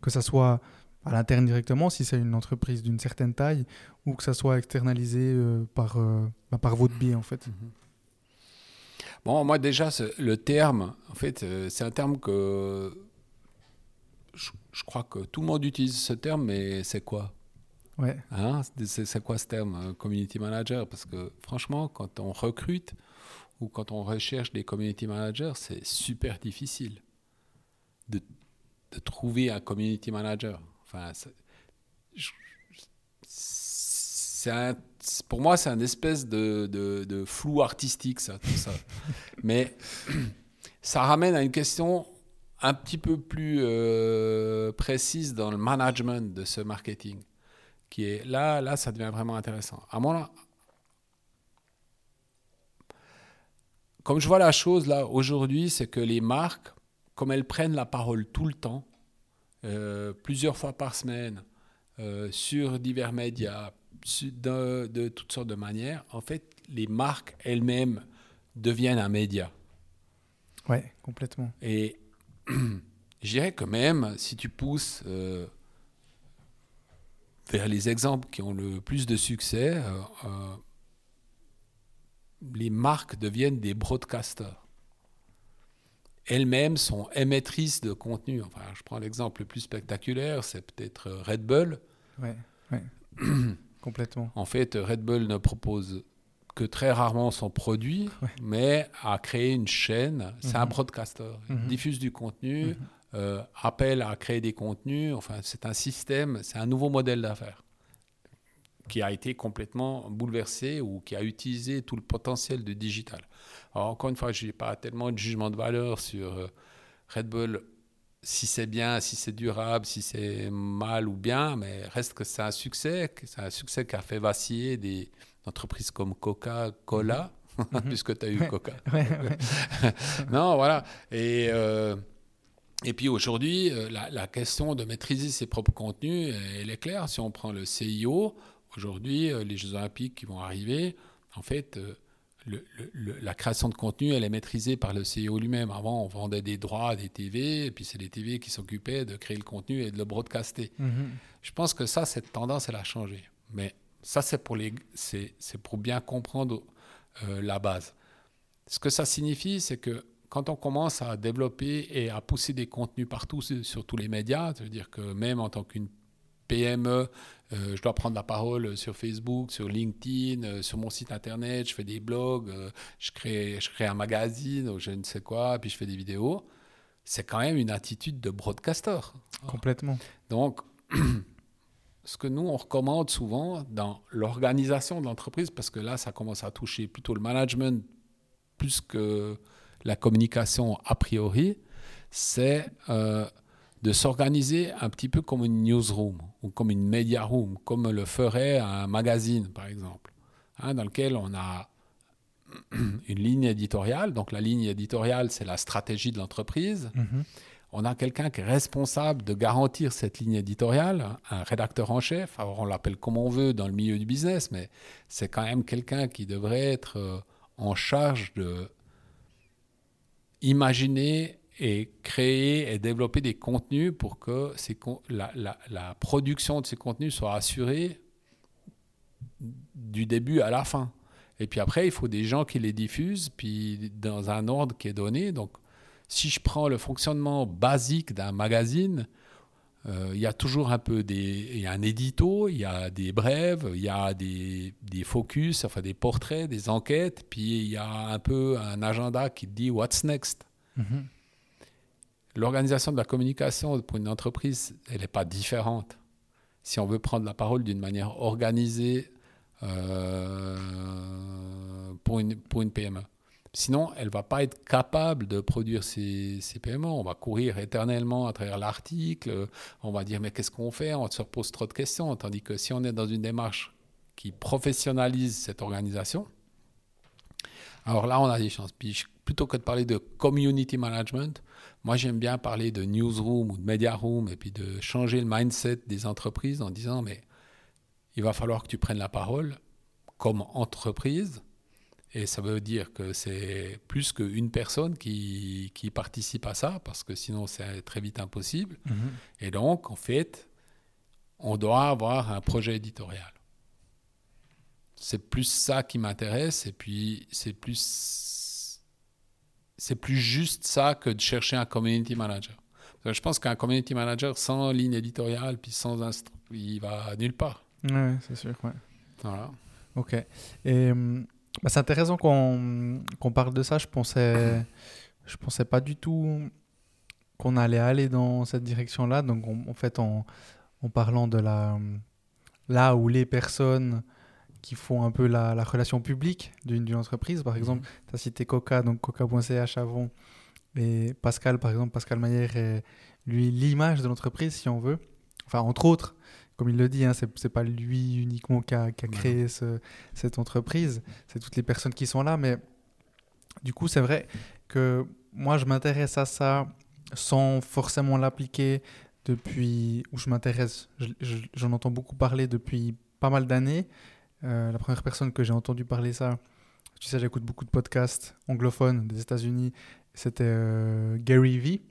que ce soit à l'interne directement, si c'est une entreprise d'une certaine taille, ou que ça soit externalisé euh, par, euh, bah, par votre biais, en fait? Mhm. Bon, moi déjà, le terme, en fait, euh, c'est un terme que je, je, crois que tout le monde utilise ce terme, mais c'est quoi? Ouais. Hein? C'est quoi ce terme, community manager? Parce que franchement, quand on recrute ou quand on recherche des community managers, c'est super difficile de, de, trouver un community manager. Enfin, c'est pour moi, c'est un espèce de, de, de, flou artistique, ça, tout ça. Mais ça ramène à une question un petit peu plus euh, précise dans le management de ce marketing, qui est là, là, ça devient vraiment intéressant. À mon, comme je vois la chose là aujourd'hui, c'est que les marques, comme elles prennent la parole tout le temps, euh, plusieurs fois par semaine, euh, sur divers médias, de, de, toutes sortes de manières, en fait, les marques elles-mêmes deviennent un média. Ouais, complètement. Et je dirais que même si tu pousses euh, vers les exemples qui ont le plus de succès, les marques deviennent des broadcasters. Elles-mêmes sont émettrices de contenu. Enfin, je prends l'exemple le plus spectaculaire, c'est peut-être Red Bull. Ouais, ouais. complètement. En fait, Red Bull ne propose que très rarement son produit, mais a créé une chaîne. C'est un mhm. broadcaster. Il mhm. diffuse du contenu, mhm. euh, appelle à créer des contenus. Enfin, c'est un système, c'est un nouveau modèle d'affaires qui a été complètement bouleversé ou qui a utilisé tout le potentiel de digital. Alors, encore une fois, je n'ai pas tellement de jugement de valeur sur euh, Red Bull, si c'est bien, si c'est durable, si c'est mal ou bien, mais reste que c'est un succès, c'est un succès qui a fait vaciller des entreprises comme Coca-Cola, mhm. puisque tu as eu Coca. non, voilà. Et. Euh, et puis aujourd'hui, euh, la, la, question de maîtriser ses propres contenus, elle est claire. Si on prend le CIO, Aujourd'hui, euh, les Jeux Olympiques qui vont arriver, en fait, euh, la création de contenu, elle est maîtrisée par le CEO lui-même. Avant, on vendait des droits à des TV, et puis c'est les TV qui s'occupaient de créer le contenu et de le broadcaster. Mhm. Je pense que ça, cette tendance, elle a changé. Mais ça, c'est pour, les, c'est, pour bien comprendre euh, la base. Ce que ça signifie, c'est que quand on commence à développer et à pousser des contenus partout sur tous les médias, ça veut dire que même en tant qu'une PME, euh, je dois prendre la parole sur Facebook, sur LinkedIn, euh, sur mon site internet, je fais des blogs, euh, je, crée, je crée un magazine ou je ne sais quoi, puis je fais des vidéos. C'est quand même une attitude de broadcaster. Complètement. Donc, ce que nous, on recommande souvent dans l'organisation de l'entreprise, parce que là, ça commence à toucher plutôt le management plus que la communication a priori, c'est de s'organiser un petit peu comme une newsroom ou comme une media room, comme le ferait un magazine, par exemple, hein, dans lequel on a une ligne éditoriale. Donc la ligne éditoriale, c'est la stratégie de l'entreprise. Mm-hmm. On a quelqu'un qui est responsable de garantir cette ligne éditoriale, un rédacteur en chef. Alors on l'appelle comme on veut dans le milieu du business, mais c'est quand même quelqu'un qui devrait être euh, en charge de imaginer et créer et développer des contenus pour que ces, la, la, production de ces contenus soit assurée du début à la fin. Et puis après, il faut des gens qui les diffusent, puis dans un ordre qui est donné. Donc, si je prends le fonctionnement basique d'un magazine, euh, il y a toujours un peu des, il y a un édito, il y a des brèves, il y a des, des, focus, enfin des portraits, des enquêtes, puis il y a un peu un agenda qui dit what's next. Mm-hmm l'organisation de la communication pour une entreprise, elle n'est pas différente. Si on veut prendre la parole d'une manière organisée euh, pour, une, PME. Sinon, elle ne va pas être capable de produire ces, ces, PME. On va courir éternellement à travers l'article. On va dire, mais qu'est-ce qu'on fait? On se repose trop de questions. Tandis que si on est dans une démarche qui professionnalise cette organisation, alors là, on a des chances. Plutôt que de parler de community management, moi, j'aime bien parler de newsroom ou de media room et puis de changer le mindset des entreprises en disant, mais il va falloir que tu prennes la parole comme entreprise Et ça veut dire que c'est plus qu'une personne qui, qui, participe à ça, parce que sinon c'est très vite impossible. Mhm. Et donc, en fait, on doit avoir un projet éditorial. C'est plus ça qui m'intéresse, et puis c'est plus, c'est plus juste ça que de chercher un community manager. Je pense qu'un community manager sans ligne éditoriale, puis sans instru, il va nulle part. Ouais, c'est sûr, ouais. Voilà. Ok. Et hum, bah, c'est intéressant qu'on qu'on parle de ça. Je pensais, je pensais pas du tout qu'on allait aller dans cette direction-là. Donc, on- en fait, en, en parlant de la, là où les personnes qui font un peu la, la relation publique d'une entreprise, par exemple, tu as cité Coca, donc Coca.ch avant, et Pascal, par exemple, Pascal Mayer est, lui, l'image de l'entreprise, si on veut. Enfin, entre autres, comme il le dit, hein, c'est pas lui uniquement qui a, créé ce- cette entreprise, c'est toutes les personnes qui sont là, mais du coup, c'est vrai que moi, je m'intéresse à ça sans forcément l'appliquer depuis, où je m'intéresse, je- je- j'en entends beaucoup parler depuis pas mal d'années. Euh, la première personne que j'ai entendu parler ça, tu sais, j'écoute beaucoup de podcasts anglophones des États-Unis, c'était euh, Gary Vee.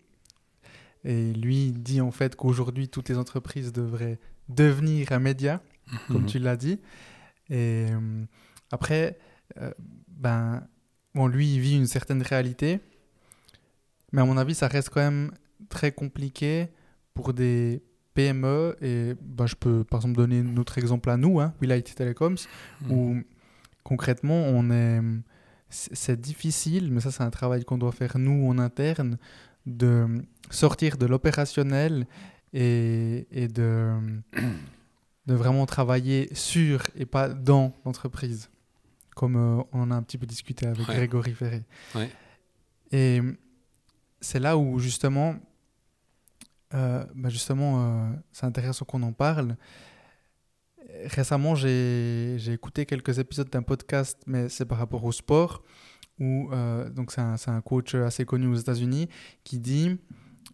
Et lui dit en fait qu'aujourd'hui, toutes les entreprises devraient devenir un média, comme Mhm. tu l'as dit. Et euh, après, euh, ben, bon, lui, il vit une certaine réalité, mais à mon avis, ça reste quand même très compliqué pour des PME. Et ben, je peux, par exemple, donner notre exemple à nous, hein, Telecoms, Mhm. où concrètement, on est, c'est difficile, mais ça, c'est un travail qu'on doit faire nous en interne, de sortir de l'opérationnel et, et de, de vraiment travailler sur et pas dans l'entreprise, comme euh, on a un petit peu discuté avec Ouais. Grégory Ferré. Ouais. Et c'est là où justement, euh, bah justement, euh, c'est intéressant qu'on en parle. Récemment, j'ai écouté quelques épisodes d'un podcast, mais c'est par rapport au sport, où euh, donc c'est un, un coach assez connu aux États-Unis qui dit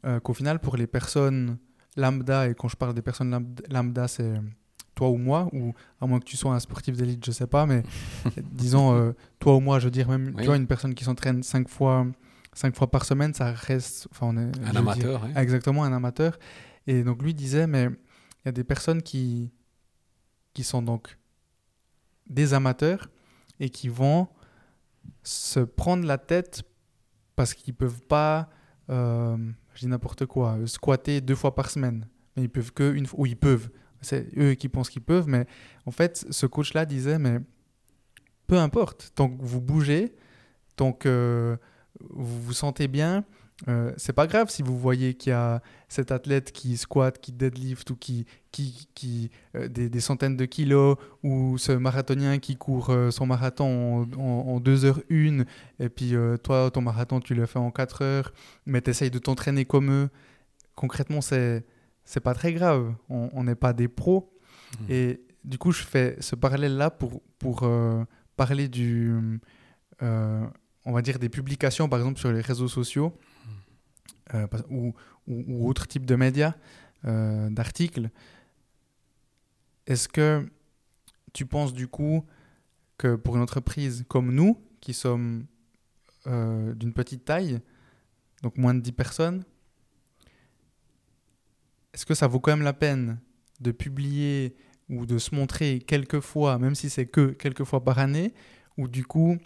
euh, qu'au final, pour les personnes lambda, et quand je parle des personnes lambda, c'est toi ou moi, ou à moins que tu sois un sportif d'élite, je sais pas, mais disons toi ou moi, je veux dire même, Oui. tu vois, une personne qui s'entraîne cinq fois, cinq fois par semaine, ça reste, enfin, on est Un amateur, hein. Exactement, un amateur. Et donc lui disait, mais il y a des personnes qui, qui sont donc des amateurs et qui vont se prendre la tête parce qu'ils peuvent pas, euh, je dis n'importe quoi, squatter deux fois par semaine. Mais ils peuvent que une fois, ou ils peuvent. C'est eux qui pensent qu'ils peuvent, mais en fait, ce coach-là disait, mais peu importe, tant que vous bougez, tant que vous vous sentez bien, euh, c'est pas grave si vous voyez qu'il y a cet athlète qui squatte, qui deadlift ou qui, qui, qui euh, des, des centaines de kilos ou ce marathonien qui court euh, son marathon en, en, en 2 heures 1 et puis euh, toi ton marathon tu le fais en 4 heures mais tu essayes de t'entraîner comme eux. Concrètement c'est c'est pas très grave. On n'est pas des pros. Mhm. et du coup je fais ce parallèle là pour, pour parler du on va dire des publications par exemple sur les réseaux sociaux euh, ou, ou, ou autre type de médias, euh, d'articles. Est-ce que tu penses du coup que pour une entreprise comme nous, qui sommes euh, d'une petite taille, donc moins de 10 personnes, est-ce que ça vaut quand même la peine de publier ou de se montrer quelques fois, même si c'est que quelques fois par année, ou du coup,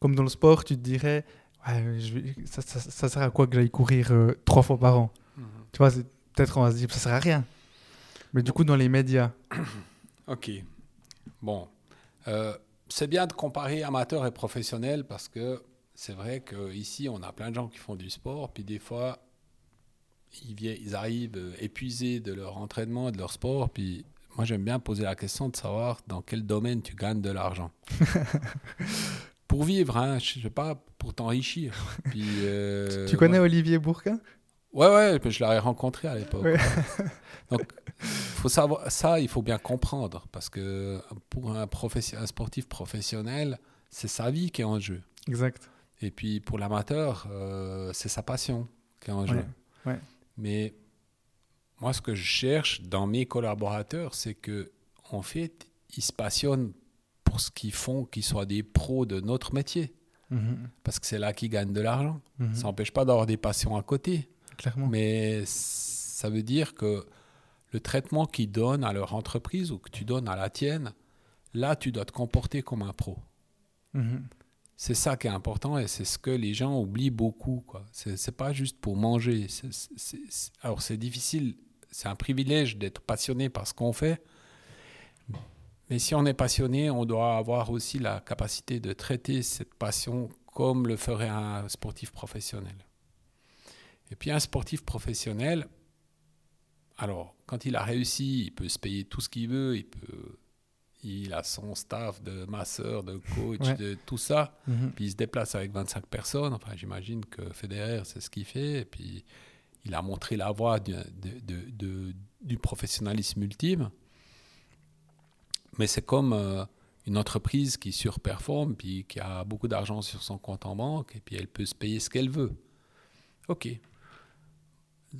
comme dans le sport, tu te dirais, Ouais, je vais- ça, ça- ça sert à quoi que j'aille courir euh, trois fois par an? Mhm. Tu vois, peut-être on va se dire, ça sert à rien. Mais du coup, dans les médias, Ok. Bon. Euh, c'est bien de comparer amateur et professionnel parce que c'est vrai qu'ici, on a plein de gens qui font du sport, puis des fois, ils, viennent, ils arrivent euh, épuisés de leur entraînement, de leur sport, puis moi, j'aime bien poser la question de savoir dans quel domaine tu gagnes de l'argent. pour vivre, hein, je sais pas, pour t'enrichir. Puis, euh, tu connais ouais. Olivier Bourquin? Ouais, ouais, je l'avais rencontré à l'époque. Ouais. Donc, faut savoir, ça, il faut bien comprendre, parce que pour un, un sportif professionnel, c'est sa vie qui est en jeu. Exact. Et puis pour l'amateur, euh, c'est sa passion qui est en jeu. Ouais. Mais moi, ce que je cherche dans mes collaborateurs, c'est que en fait, ils se passionnent ce qu'ils font, qu'ils soient des pros de notre métier. Mhm. Parce que c'est là qu'ils gagnent de l'argent. Mhm. Ça n'empêche pas d'avoir des passions à côté. Clairement. Mais ça veut dire que le traitement qu'ils donnent à leur entreprise ou que tu donnes à la tienne, là, tu dois te comporter comme un pro. Mhm. C'est ça qui est important et c'est ce que les gens oublient beaucoup. C'est c'est pas juste pour manger. Alors c'est difficile, c'est un privilège d'être passionné par ce qu'on fait. Mais si on est passionné, on doit avoir aussi la capacité de traiter cette passion comme le ferait un sportif professionnel. Et puis un sportif professionnel, alors quand il a réussi, il peut se payer tout ce qu'il veut, il peut, il a son staff de masseur, de coach, Ouais. de tout ça. Mhm. Puis il se déplace avec 25 personnes. Enfin, j'imagine que Federer, c'est ce qu'il fait. Et puis, il a montré la voie du, de- de- de- du professionnalisme ultime. Mais c'est comme euh, une entreprise qui surperforme, puis qui a beaucoup d'argent sur son compte en banque, et puis elle peut se payer ce qu'elle veut. OK.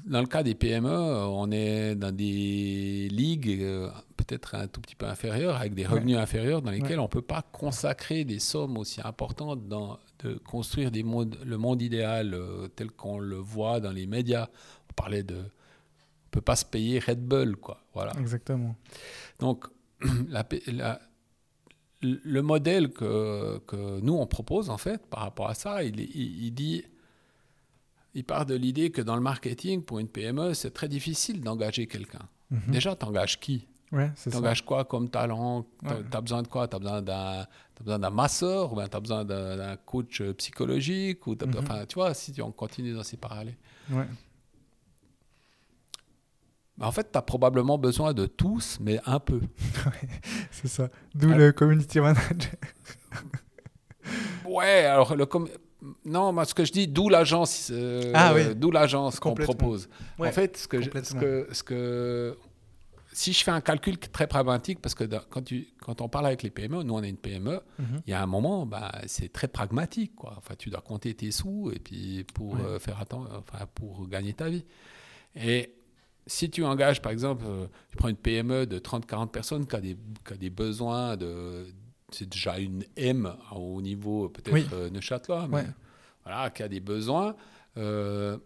Dans le cas des PME, on est dans des ligues euh, peut-être un tout petit peu inférieures, avec des Ouais. revenus inférieurs, dans lesquels Ouais. on ne peut pas consacrer des sommes aussi importantes dans, de construire des mondes, le monde idéal euh, tel qu'on le voit dans les médias. On parlait de... On peut pas se payer Red Bull, quoi. Voilà. Exactement. Donc, la, la- le modèle que, que, nous, on propose, en fait, par rapport à ça, il, il, il dit, il part de l'idée que dans le marketing, pour une PME, c'est très difficile d'engager quelqu'un. Mhm. Déjà, tu engages qui? Ouais, c'est Tu ça. engages quoi comme talent? Tu Ouais. as besoin de quoi? Tu as besoin d'un t'as besoin d'un masseur ou tu as besoin d'un coach psychologique ou t'as Mhm. Tu vois, si on continue dans ces parallèles. Ouais. Mais en fait, tu as probablement besoin de tous, mais un peu. C'est ça. D'où le community manager. Ouais, alors le com- non, moi ce que je dis, d'où l'agence, euh, Ah oui. d'où l'agence qu'on propose. Ouais, en fait, ce que, je- ce complètement. que, ce que, si je fais un calcul très pragmatique, parce que dans- quand, tu, quand on parle avec les PME, nous on est une PME, Mhm. il y a un moment, bah, c'est très pragmatique, quoi. Enfin, tu dois compter tes sous et puis pour Ouais. euh, faire atten- enfin, pour gagner ta vie. Et si tu engages, par exemple, euh, tu prends une PME de 30-40 personnes qui a des, qui a des besoins de. C'est déjà une M au niveau peut-être Oui. euh, Neuchâtelois, mais Ouais. voilà, qui a des besoins. euh,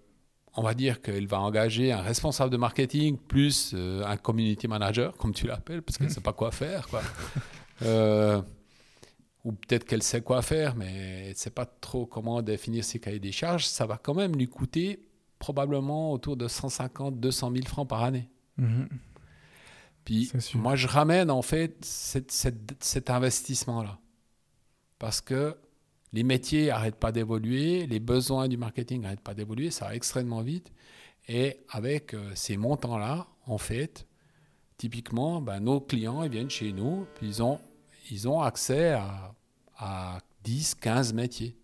on va dire qu'elle va engager un responsable de marketing plus euh, un community manager, comme tu l'appelles, parce qu'elle ne Mhm. sait pas quoi faire. Quoi. Euh, ou peut-être qu'elle sait quoi faire, mais elle ne sait pas trop comment définir ses cahiers des charges. Ça va quand même lui coûter probablement autour de 150, 200 000 francs par année. Mhm. Puis moi, je ramène en fait cette- cette- cet investissement-là. Parce que les métiers n'arrêtent pas d'évoluer, les besoins du marketing n'arrêtent pas d'évoluer, ça va extrêmement vite. Et avec euh, ces montants-là, en fait, typiquement, ben, nos clients ils viennent chez nous, puis ils ont, ils ont accès à, à 10, 15 métiers.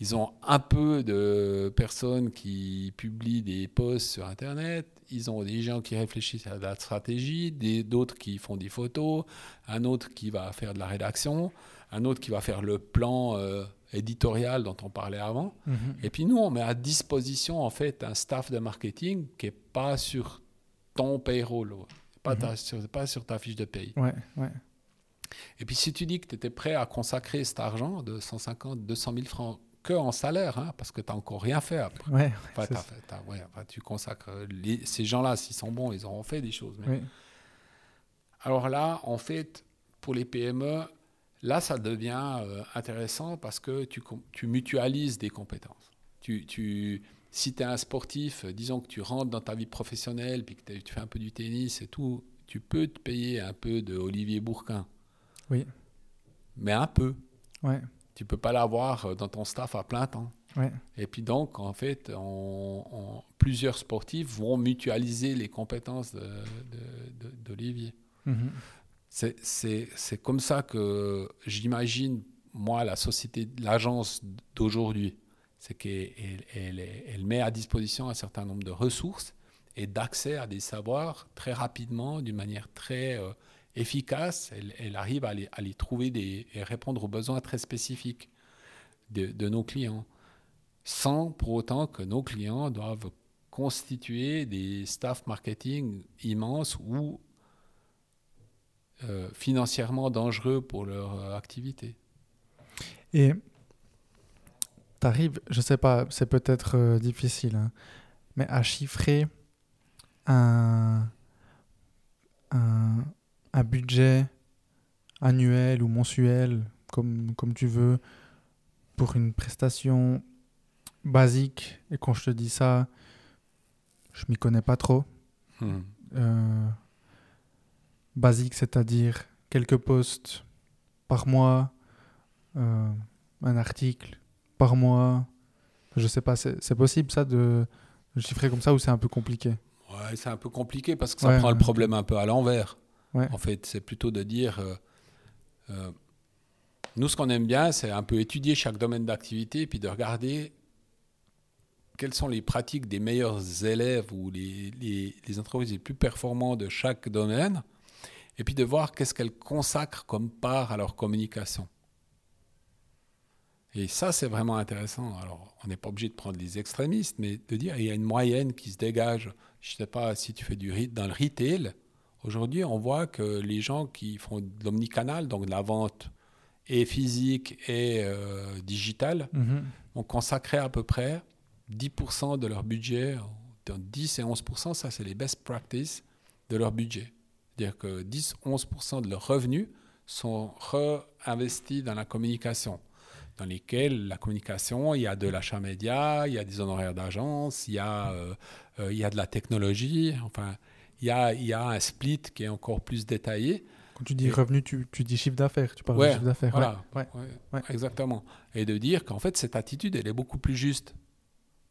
Ils ont un peu de personnes qui publient des posts sur Internet. Ils ont des gens qui réfléchissent à la stratégie, d'autres qui font des photos, un autre qui va faire de la rédaction, un autre qui va faire le plan euh, éditorial dont on parlait avant. Mhm. Et puis nous, on met à disposition en fait un staff de marketing qui n'est pas sur ton payroll, pas, ta- sur, pas sur ta fiche de paye. Ouais, ouais. Et puis si tu dis que tu étais prêt à consacrer cet argent de 150, 200 000 francs que en salaire, hein, parce que tu n'as encore rien fait après. Ouais, Enfin, t'as ça. fait- t'as- ouais, enfin, tu consacres euh, les- ces gens-là, s'ils sont bons, ils auront fait des choses. mais- Oui. Alors là, en fait, pour les PME, là, ça devient euh, intéressant parce que tu, mutualises des compétences. Tu, tu, si tu es un sportif, euh, disons que tu rentres dans ta vie professionnelle, puis que tu fais un peu du tennis et tout, tu peux te payer un peu de Olivier Bourquin. Oui. Mais un peu. Ouais, Tu peux pas l'avoir euh, dans ton staff à plein temps. ouais. Et puis donc, en fait, on- on- plusieurs sportifs vont mutualiser les compétences de- de- de- d'Olivier. Mhm. C'est- comme ça que j'imagine, moi, la société, l'agence d'aujourd'hui. C'est qu'elle elle, elle- elle met à disposition un certain nombre de ressources et d'accès à des savoirs très rapidement, d'une manière très euh, efficace. Elle, arrive à les, trouver et répondre aux besoins très spécifiques de, nos clients, sans pour autant que nos clients doivent constituer des staff marketing immenses ou euh, financièrement dangereux pour leur euh, activité. Et tu arrives, je sais pas, c'est peut-être euh, difficile, hein, mais à chiffrer un, un, un budget annuel ou mensuel, comme, comme tu veux, pour une prestation basique. Et quand je te dis ça, je m'y connais pas trop. Hmm. Euh, basique, c'est-à-dire quelques posts par mois, euh, un article par mois. Je sais pas, c'est possible ça de, chiffrer comme ça ou c'est un peu compliqué? Ouais, c'est un peu compliqué parce que ça Ouais, prend le problème un peu à l'envers. En fait, c'est plutôt de dire. euh, euh, nous, ce qu'on aime bien, c'est un peu étudier chaque domaine d'activité et puis de regarder quelles sont les pratiques des meilleurs élèves ou les, les- entreprises les plus performantes de chaque domaine et puis de voir qu'est-ce qu'elles consacrent comme part à leur communication. Et ça, c'est vraiment intéressant. Alors, on n'est pas obligé de prendre les extrémistes, mais de dire il y a une moyenne qui se dégage. Je ne sais pas si tu fais du dans le retail. Aujourd'hui, on voit que les gens qui font de l'omnicanal, donc de la vente et physique et euh, digitale, Mhm. ont consacré à peu près 10% de leur budget, entre 10 et 11%, ça c'est les best practices de leur budget. C'est-à-dire que 10-11% de leurs revenus sont réinvestis dans la communication, dans lesquels la communication, il y a de l'achat média, il y a des honoraires d'agence, il, y a, euh, euh, il y a de la technologie, enfin, il y a, il y a un split qui est encore plus détaillé. Quand tu dis revenu, tu, tu dis chiffre d'affaires. Tu parles Ouais, de chiffre d'affaires. Voilà, Ouais. Ouais, ouais. exactement. Et de dire qu'en fait, cette attitude, elle est beaucoup plus juste.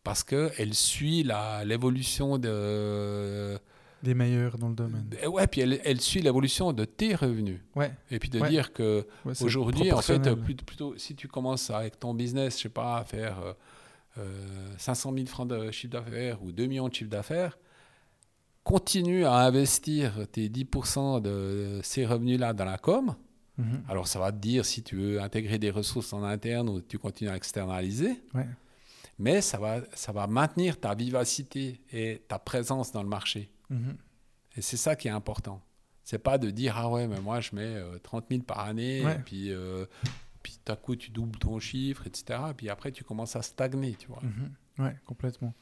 Parce qu'elle suit l'évolution de. Des meilleurs dans le domaine. Ouais, puis elle, elle suit l'évolution de tes revenus. Ouais. Et puis de dire que aujourd'hui, en fait, plutôt, si tu commences avec ton business, je sais pas, à faire euh, euh, 500 000 francs de chiffre d'affaires ou 2 millions de chiffre d'affaires, continue à investir tes 10% de ces revenus-là dans la com. Mhm. Alors, ça va te dire si tu veux intégrer des ressources en interne ou tu continues à externaliser. Ouais. Mais ça va, ça va maintenir ta vivacité et ta présence dans le marché. Mhm. Et c'est ça qui est important. C'est pas de dire ah ouais mais moi je mets euh, 30 000 par année Ouais. et puis euh, puis tout à coup tu doubles ton chiffre etc. Et puis après tu commences à stagner tu vois. Mhm. Ouais, complètement.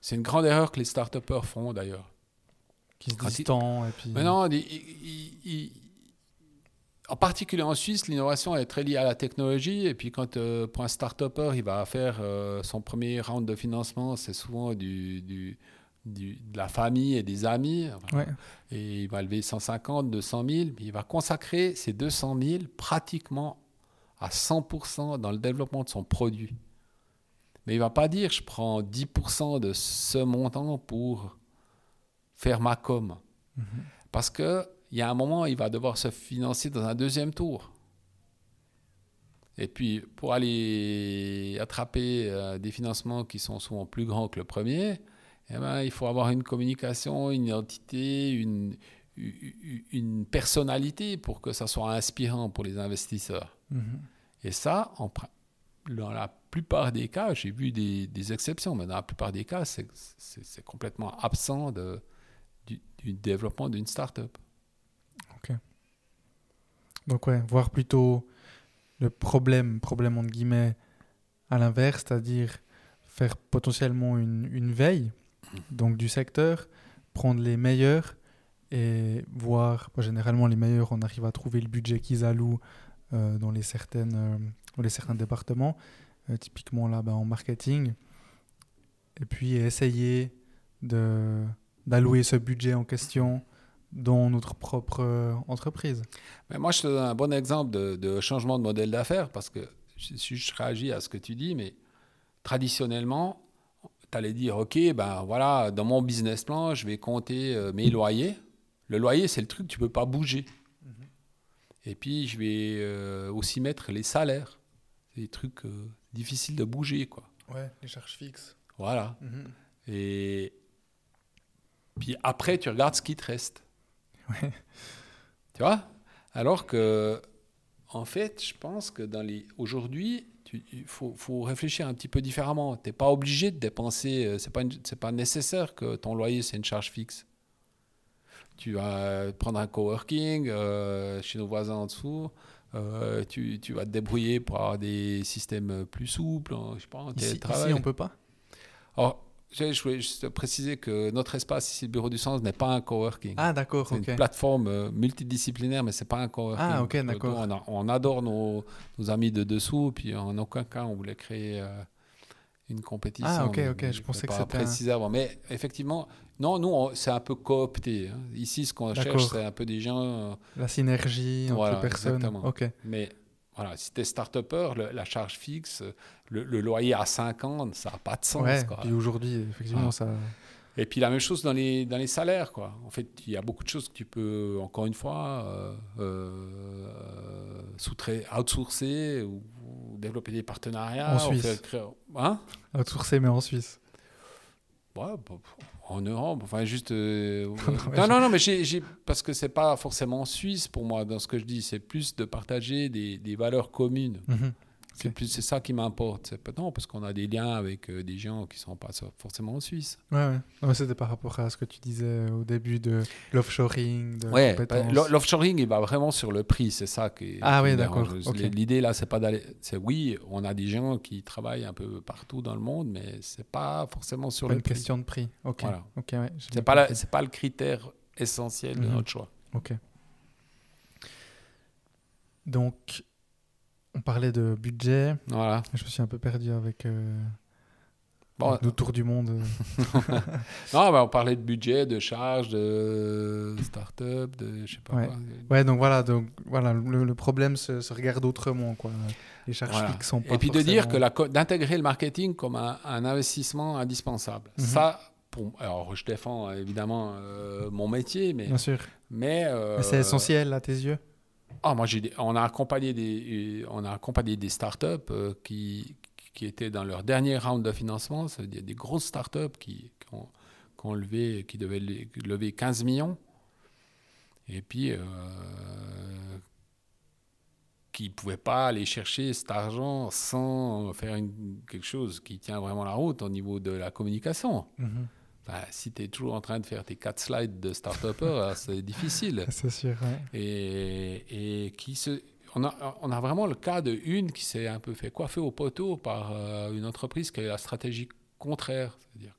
C'est une grande erreur que les start font d'ailleurs. Qui se Quand il- distend et puis. Mais non, il- il- il- en particulier en Suisse, l'innovation est très liée à la technologie. Et puis, quand euh, pour un start-upper, il va faire euh, son premier round de financement, c'est souvent du, du- du- de la famille et des amis. Ouais. Et il va lever 150, 200 000. Puis il va consacrer ces 200 000 pratiquement à 100% dans le développement de son produit. Mais il va pas dire je prends 10% de ce montant pour faire ma com. Mhm. Parce qu'il y a un moment, il va devoir se financer dans un deuxième tour. Et puis, pour aller attraper euh, des financements qui sont souvent plus grands que le premier, eh ben, il faut avoir une communication, une identité, une, une personnalité pour que ça soit inspirant pour les investisseurs. Mhm. Et ça, en dans la plupart des cas, j'ai vu des, des exceptions, mais dans la plupart des cas, c'est complètement absent de, du, développement d'une start-up. Donc ouais, voir plutôt le problème, problème entre guillemets, à l'inverse, c'est-à-dire faire potentiellement une, une veille donc du secteur, prendre les meilleurs et voir, bon, généralement les meilleurs, on arrive à trouver le budget qu'ils allouent euh, dans, les certaines, euh, dans les certains départements, euh, typiquement là ben, en marketing, et puis essayer de d'allouer ce budget en question dans notre propre euh, entreprise. Mais moi, je te donne un bon exemple de, de changement de modèle d'affaires parce que je, je- réagis à ce que tu dis, mais traditionnellement, tu allais dire, OK, ben voilà, dans mon business plan, je vais compter euh, mes loyers. Le loyer, c'est le truc, tu peux pas bouger. Et puis, je vais euh, aussi mettre les salaires. C'est des trucs euh, difficiles de bouger, quoi. Ouais, les charges fixes. Voilà. Et puis après, tu regardes ce qui te reste. Ouais. Tu vois? Alors que, en fait, je pense que dans les aujourd'hui, il faut, faut réfléchir un petit peu différemment. Tu n'es pas obligé de dépenser. euh, C'est pas une- c'est pas nécessaire que ton loyer c'est une charge fixe. tu vas prendre un coworking euh, chez nos voisins en dessous. Euh, tu, tu, vas te débrouiller pour avoir des systèmes plus souples, je sais pas, télétravail. Ici, on peut pas? Alors, je voulais juste préciser que notre espace ici, le Bureau du Sens, n'est pas un coworking. Ah, d'accord. C'est une plateforme euh, multidisciplinaire, mais c'est pas un coworking. Ah, ok, d'accord. On, on, adore nos, nos, amis de dessous, puis en aucun cas on voulait créer une compétition. Ah, ok, ok, je pensais que c'était. préciser avant. Mais effectivement, non, nous, c'est un peu coopté. Hein. Ici, ce qu'on cherche, c'est un peu des gens. Euh, la synergie entre voilà, personnes. Exactement. Ok. Mais voilà, si tu es start la charge fixe, le, loyer à 50, ça n'a pas de sens. Ouais, Puis aujourd'hui, effectivement, ça. Et puis la même chose dans les, dans les salaires. Quoi. En fait, il y a beaucoup de choses que tu peux, encore une fois, euh, euh, outsourcer ou, développer des partenariats. En Suisse. Hein? Outsourcer, mais en Suisse. Ouais, en Europe, enfin juste. Euh, non, non, non, mais j'ai, parce que c'est pas forcément suisse pour moi dans ce que je dis, c'est plus de partager des, des valeurs communes. Mhm. C'est plus c'est ça qui m'importe. Non parce qu'on a des liens avec euh, des gens qui sont pas forcément en Suisse. Ouais, ouais. c'était par rapport à ce que tu disais au début de l'offshoring. Ouais, bah, l'offshoring il va vraiment sur le prix, c'est ça qui. Ah oui, d'accord. L'idée là, c'est pas d'aller. C'est oui, on a des gens qui travaillent un peu partout dans le monde, mais c'est pas forcément sur pas le une question de prix. Ok. Voilà. Ok, ouais, c'est pas c'est pas le critère essentiel de mhm. notre choix. Ok. Donc on parlait de budget. Voilà. Je me suis un peu perdu avec, euh, le tour du monde. non, bah, on parlait de budget, de charges, de start-up, de je sais pas ouais. quoi. Ouais, donc voilà, donc, voilà le, problème se, regarde autrement. Quoi. Les charges fixes sont pas Et puis de dire que d'intégrer le marketing comme un, investissement indispensable. Mhm. Ça, pour, alors je défends évidemment euh, mon métier, mais. Bien sûr. Mais, euh, mais c'est essentiel à tes yeux? Ah, moi, j'ai on, a accompagné des, on a accompagné des startups euh, qui, qui étaient dans leur dernier round de financement. C'est-à-dire des grosses startups qui, qui, ont, levé, qui devaient lever 15 millions. Et puis, euh, qui ne pouvaient pas aller chercher cet argent sans faire quelque chose qui tient vraiment la route au niveau de la communication. Mm-hmm. Bah, si tu es toujours en train de faire tes quatre slides de start-upper, c'est difficile. C'est sûr. Et, et, qui se, on, a, on a vraiment le cas de une qui s'est un peu fait coiffer au poteau par euh, une entreprise qui a la stratégie contraire, c'est-à-dire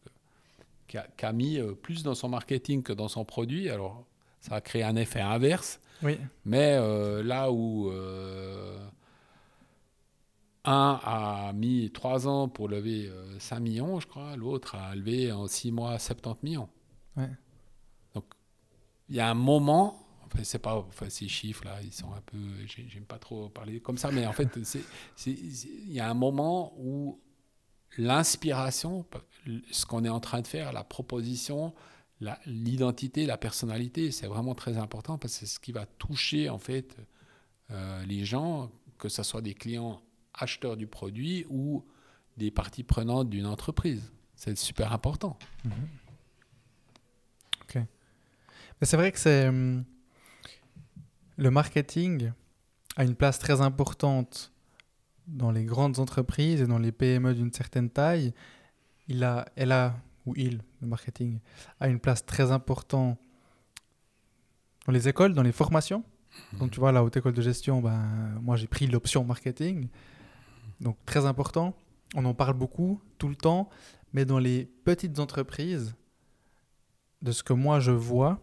qui, a, qui a, mis euh, plus dans son marketing que dans son produit. Alors, ça a créé un effet inverse. Oui. Mais euh, là où un a mis 3 ans pour lever 5 euh, millions, je crois. L'autre a levé en 6 mois 70 millions. Donc, il y a un moment, enfin, c'est pas, enfin, ces chiffres-là, ils sont un peu, j'aime pas trop parler comme ça, mais en fait, il y a un moment où l'inspiration, ce qu'on est en train de faire, la proposition, l'identité, la, personnalité, c'est vraiment très important parce que c'est ce qui va toucher en fait euh, les gens, que ce soit des clients acheteurs du produit ou des parties prenantes d'une entreprise. C'est super important. Mhm. Ok. Mais c'est vrai que c'est hum, le marketing a une place très importante dans les grandes entreprises et dans les PME d'une certaine taille. Il a, elle a, ou il, le marketing, a une place très importante dans les écoles, dans les formations. Mhm. Donc tu vois, la haute école de gestion, ben, moi j'ai pris l'option marketing. Donc très important, on en parle beaucoup tout le temps, mais dans les petites entreprises, de ce que moi je vois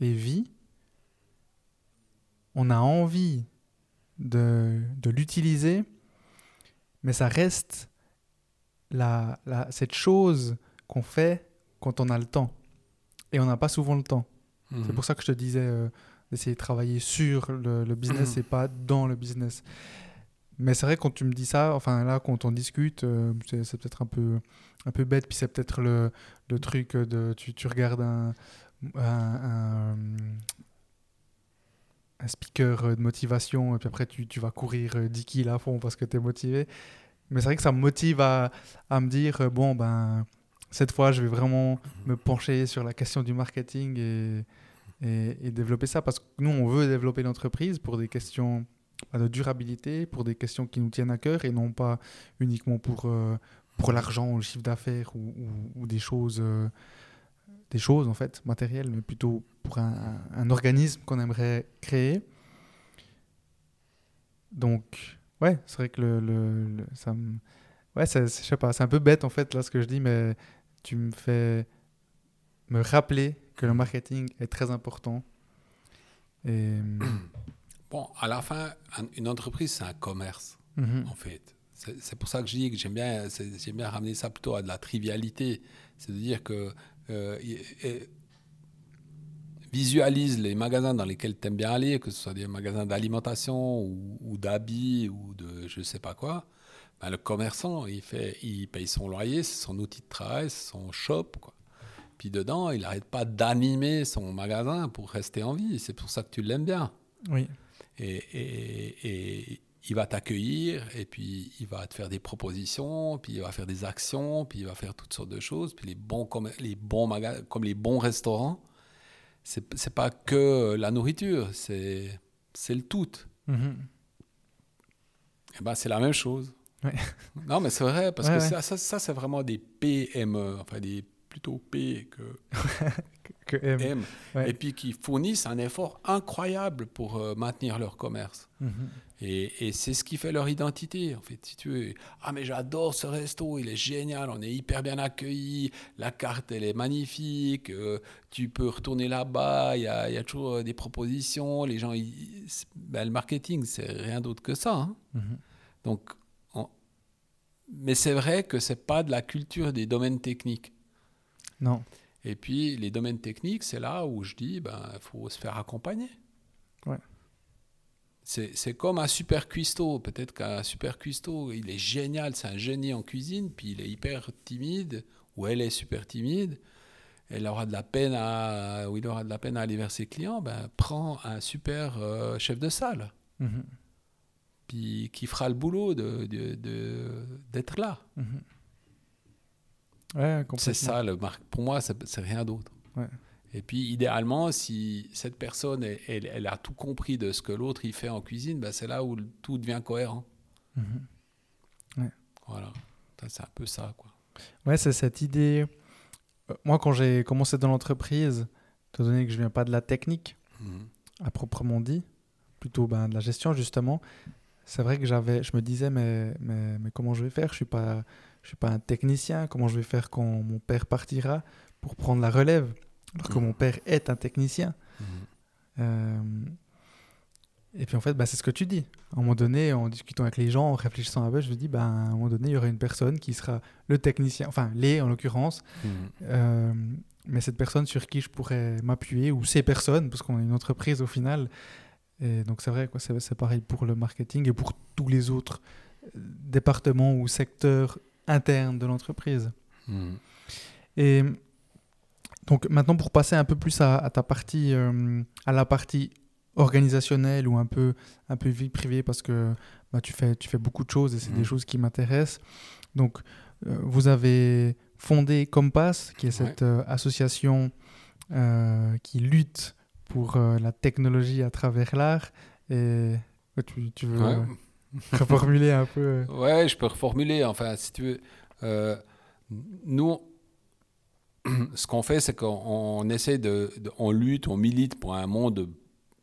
et vis, on a envie de, l'utiliser, mais ça reste la, cette chose qu'on fait quand on a le temps. Et on n'a pas souvent le temps. C'est mhm. pour ça que je te disais euh, d'essayer de travailler sur le, le business et pas dans le business. Mais c'est vrai, quand tu me dis ça, enfin là, quand on discute, euh, c'est peut-être un peu, un peu bête, puis c'est peut-être le, le, truc de. Tu, tu regardes un, un, speaker de motivation, et puis après, tu, tu vas courir 10 kills à fond parce que tu es motivé. Mais c'est vrai que ça me motive à, à me dire euh, bon, ben, cette fois, je vais vraiment me pencher sur la question du marketing et, et, et développer ça parce que nous, on veut développer l'entreprise pour des questions de durabilité, pour des questions qui nous tiennent à cœur et non pas uniquement pour, euh, pour l'argent le chiffre d'affaires ou, des choses, euh, des choses en fait, matérielles, mais plutôt pour un, un organisme qu'on aimerait créer. Donc, ouais, c'est vrai que le, le, ça me... Ouais, je sais pas, c'est un peu bête en fait là ce que je dis, mais tu me fais me rappeler que le marketing est très important. Et... Bon, à la fin, une entreprise, c'est un commerce, Mhm. en fait. C'est pour ça que je dis que j'aime bien, c'est- j'aime bien ramener ça plutôt à de la trivialité. C'est-à-dire que euh, et- visualise les magasins dans lesquels tu aimes bien aller, que ce soit des magasins d'alimentation ou, ou d'habits ou de je sais pas quoi. Ben, le commerçant, il, fait, il paye son loyer, c'est son outil de travail, c'est son shop. Quoi. Puis dedans, il n'arrête pas d'animer son magasin pour rester en vie. C'est pour ça que tu l'aimes bien. Oui. Et, et- et il va t'accueillir, et puis il va te faire des propositions, puis il va faire des actions, puis il va faire toutes sortes de choses. Puis les bons, comme les bons, maga- comme les bons restaurants, c'est c'est pas que la nourriture, c'est c'est le tout. Mhm. Et ben, c'est la même chose. Ouais. Non, mais c'est vrai, parce Ouais, que ouais. ça, ça, ça, c'est vraiment des PME, enfin des plutôt P que Que M. M, Ouais. et puis qui fournissent un effort incroyable pour euh, maintenir leur commerce. Mhm. Et, et c'est ce qui fait leur identité, en fait. Si tu veux, ah mais j'adore ce resto, il est génial, on est hyper bien accueillis, la carte elle est magnifique, euh, tu peux retourner là-bas, il y a, il y a toujours euh, des propositions, les gens, ils- ben, le marketing c'est rien d'autre que ça. hein. Mhm. Donc, on- mais c'est vrai que c'est pas de la culture des domaines techniques. Non. Et puis les domaines techniques, c'est là où je dis, ben il faut se faire accompagner. Ouais. C'est comme un super cuistot. Peut-être qu'un super cuistot, il est génial, c'est un génie en cuisine, puis il est hyper timide, ou elle est super timide. Elle aura de la peine à, ou il aura de la peine à aller vers ses clients. Ben, prends un super euh, chef de salle, Mhm. puis qui fera le boulot de- de- de- d'être là. Mhm. Ouais, C'est ça, le mar- pour moi, c'est rien d'autre. Ouais. Et puis, idéalement, si cette personne, elle, elle- elle a tout compris de ce que l'autre il fait en cuisine, ben, c'est là où tout devient cohérent. Mhm. Voilà, c'est un peu ça, quoi. Ouais, c'est cette idée. euh, Moi, quand j'ai commencé dans l'entreprise, étant donné que je viens pas de la technique Mhm. à proprement dit, plutôt ben, de la gestion justement, c'est vrai que j'avais, je me disais mais, mais, mais comment je vais faire? Je suis pas, je suis pas un technicien. Comment je vais faire quand mon père partira pour prendre la relève Alors que Mhm. mon père est un technicien. Mhm. Euh, et puis en fait, bah, c'est ce que tu dis. À un moment donné, en discutant avec les gens, en réfléchissant avec eux, je me dis, bah, à un moment donné, il y aura une personne qui sera le technicien, enfin les en l'occurrence, Mhm. euh, mais cette personne sur qui je pourrais m'appuyer, ou ces personnes, parce qu'on est une entreprise au final. Et donc c'est vrai, quoi, c'est, c'est pareil pour le marketing et pour tous les autres euh, départements ou secteurs internes de l'entreprise. Mhm. Et donc maintenant pour passer un peu plus à, à ta partie, euh, à la partie organisationnelle ou un peu, un peu vie privée parce que bah, tu, fais, tu fais beaucoup de choses et c'est des choses qui m'intéressent. Donc euh, vous avez fondé Compass, qui est cette euh, association qui lutte pour la technologie à travers l'art. Et tu, tu veux Ouais. reformuler un peu euh, Ouais, je peux reformuler. Enfin, si tu veux, euh, nous, ce qu'on fait, c'est qu'on on essaie de, de- on lutte, on milite pour un monde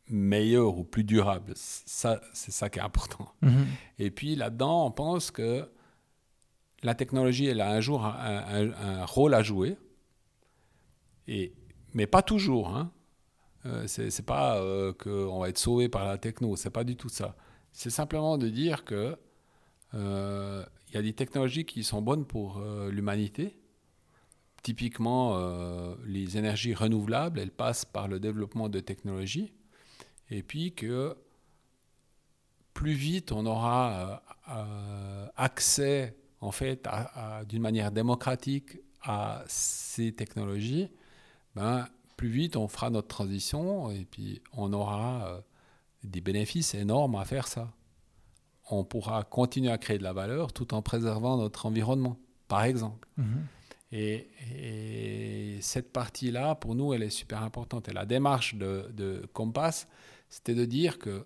meilleur ou plus durable. Ça, c'est ça qui est important. mhm, Et puis là-dedans, on pense que la technologie, elle a un jour un, un- un rôle à jouer, et, mais pas toujours. Hein. Euh, c'est c'est pas euh, qu'on va être sauvé par la techno, c'est pas du tout ça. C'est simplement de dire que euh, il y a des technologies qui sont bonnes pour euh, l'humanité. Typiquement, euh, les énergies renouvelables, elles passent par le développement de technologies, et puis que plus vite on aura euh, euh, accès en fait d'une manière démocratique à ces technologies, ben, plus vite on fera notre transition et puis on aura euh, des bénéfices énormes à faire ça. On pourra continuer à créer de la valeur tout en préservant notre environnement, par exemple. mhm, Et, et cette partie-là, pour nous, elle est super importante. Et la démarche de, de Compass, c'était de dire que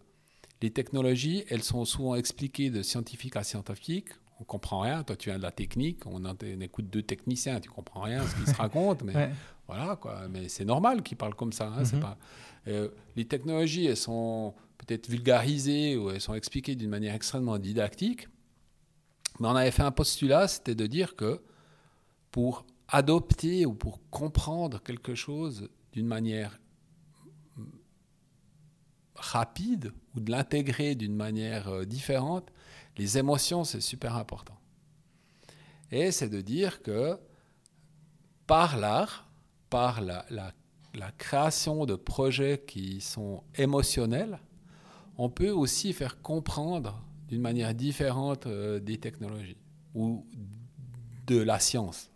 les technologies, elles sont souvent expliquées de scientifique à scientifique. on comprend rien. Toi, tu viens de la technique, on, écoute deux techniciens, tu comprends rien ce qu'ils se racontent, mais voilà quoi. Mais c'est normal qu'ils parlent comme ça. Hein, c'est mhm. pas. Euh, les technologies, elles sont peut-être vulgarisées ou elles sont expliquées d'une manière extrêmement didactique. Mais on avait fait un postulat, c'était de dire que pour adopter ou pour comprendre quelque chose d'une manière rapide ou de l'intégrer d'une manière euh, différente, les émotions, c'est super important. Et c'est de dire que par l'art, par la, création de projets qui sont émotionnels, on peut aussi faire comprendre d'une manière différente euh, des technologies ou de la science.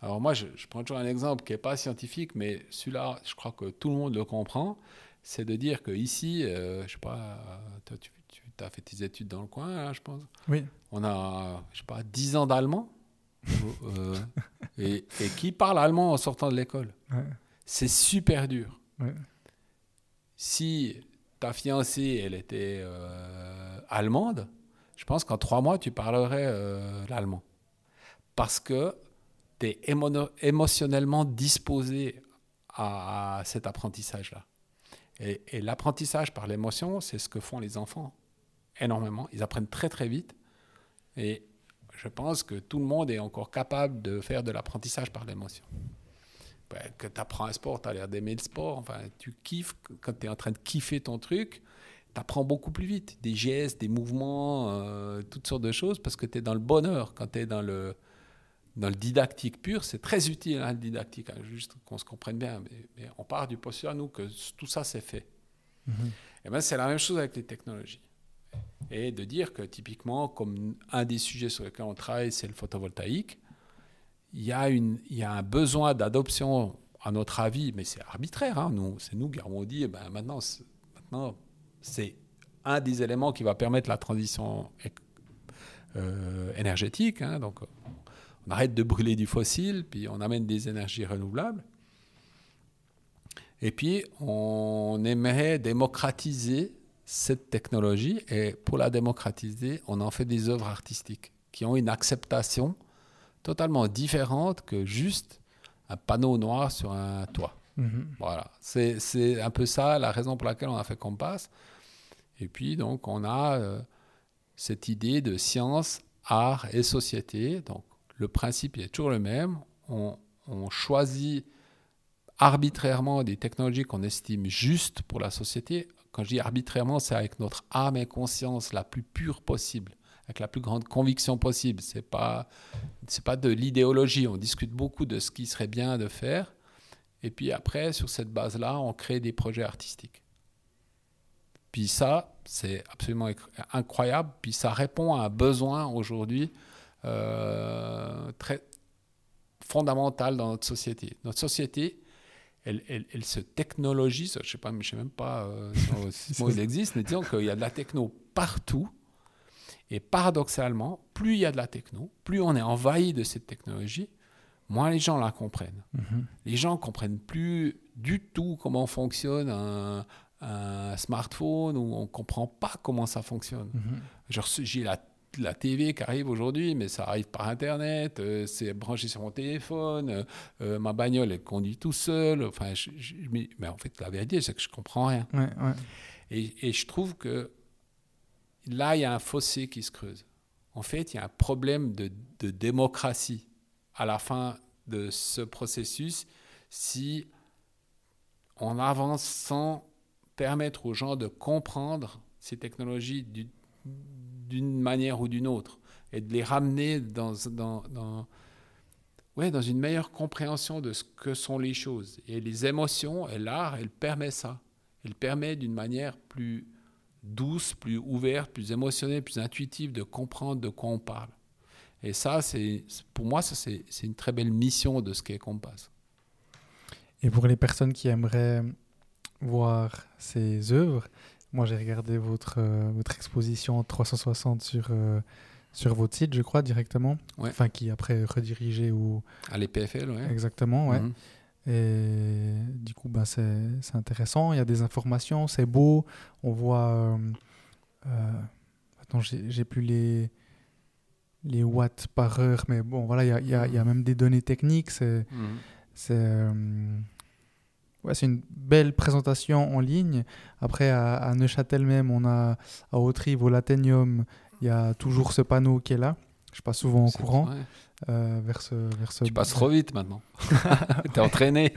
Alors moi, je, prends toujours un exemple qui n'est pas scientifique, mais celui-là, je crois que tout le monde le comprend. C'est de dire qu'ici, ici, euh, je sais pas, toi, tu, tu as fait tes études dans le coin, hein, je pense. Oui. On a, je sais pas, 10 ans d'allemand. Euh, et, qui parle allemand en sortant de l'école C'est super dur. Si ta fiancée, elle était euh, allemande, je pense qu'en trois mois, tu parlerais euh, l'allemand. Parce que tu es émotionnellement disposé à, cet apprentissage-là. et l'apprentissage par l'émotion, c'est ce que font les enfants énormément. Ils apprennent très très vite. Et je pense que tout le monde est encore capable de faire de l'apprentissage par l'émotion. Ben, que tu apprends un sport, tu as l'air d'aimer le sport, enfin, tu kiffes, quand tu es en train de kiffer ton truc, tu apprends beaucoup plus vite. Des gestes, des mouvements, euh, toutes sortes de choses, parce que tu es dans le bonheur. Quand tu es dans le, dans le didactique pur, c'est très utile, hein, le didactique, hein, juste qu'on se comprenne bien. Mais, on part du postulat, nous, que tout ça, c'est fait. Mm-hmm. Et ben, c'est la même chose avec les technologies et de dire que typiquement, comme un des sujets sur lesquels on travaille, c'est le photovoltaïque, il y a, une, il y a un besoin d'adoption, à notre avis, mais c'est arbitraire. Hein, nous, c'est nous qui avons dit, ben maintenant, maintenant, c'est un des éléments qui va permettre la transition euh, énergétique. Hein, donc, on arrête de brûler du fossile, puis on amène des énergies renouvelables. Et puis, on aimerait démocratiser cette technologie et pour la démocratiser, on en fait des œuvres artistiques qui ont une acceptation totalement différente que juste un panneau noir sur un toit. Mhm. Voilà, c'est un peu ça la raison pour laquelle on a fait Compass. Et puis donc on a euh, cette idée de science, art et société. Donc le principe est toujours le même. On, on choisit arbitrairement des technologies qu'on estime justes pour la société quand je dis arbitrairement, c'est avec notre âme et conscience la plus pure possible, avec la plus grande conviction possible. Ce n'est pas, pas de l'idéologie. On discute beaucoup de ce qui serait bien de faire. Et puis après, sur cette base-là, on crée des projets artistiques. Puis ça, c'est absolument incroyable. Puis ça répond à un besoin aujourd'hui euh, très fondamental dans notre société. Notre société, elle, se technologise. Je sais pas, je sais même pas euh, si il existe, mais disons qu'il y a de la techno partout. Et paradoxalement, plus il y a de la techno, plus on est envahi de cette technologie, moins les gens la comprennent. Mhm. Les gens comprennent plus du tout comment fonctionne un, smartphone ou on comprend pas comment ça fonctionne. Genre, j'ai la la TV qui arrive aujourd'hui, mais ça arrive par Internet, euh, c'est branché sur mon téléphone, euh, euh, ma bagnole, elle conduit tout seul. Enfin, mais en fait, la vérité, c'est que je comprends rien. Et, je trouve que là, il y a un fossé qui se creuse. En fait, il y a un problème de, démocratie à la fin de ce processus si on avance sans permettre aux gens de comprendre ces technologies du, d'une manière ou d'une autre et de les ramener dans une meilleure compréhension de ce que sont les choses. Et les émotions et l'art, elle permet ça. Elle permet d'une manière plus douce, plus ouverte, plus émotionnelle, plus intuitive de comprendre de quoi on parle. Et ça, c'est pour moi, ça c'est une très belle mission de ce qu'est Compass. Et pour les personnes qui aimeraient voir ces œuvres, moi, j'ai regardé votre, euh, votre exposition 360 sur, euh, sur votre site, je crois, directement. Enfin, qui après redirigé ou... À l'EPFL, oui. Exactement, ouais. Mhm. Et du coup, bah, c'est intéressant. Il y a des informations, c'est beau. On voit... Euh, attends, j'ai plus les... les watts par heure, mais bon, voilà, il y a, y y a même des données techniques. C'est Mhm. c'est euh, ouais, c'est une belle présentation en ligne. Après, à, à Neuchâtel même, on a à Haute-Rive, au Latenium, il y a toujours ce panneau qui est là. Je passe souvent en courant ouais. Euh, vers ce, vers ce. Tu passes trop vite maintenant. T'es entraîné.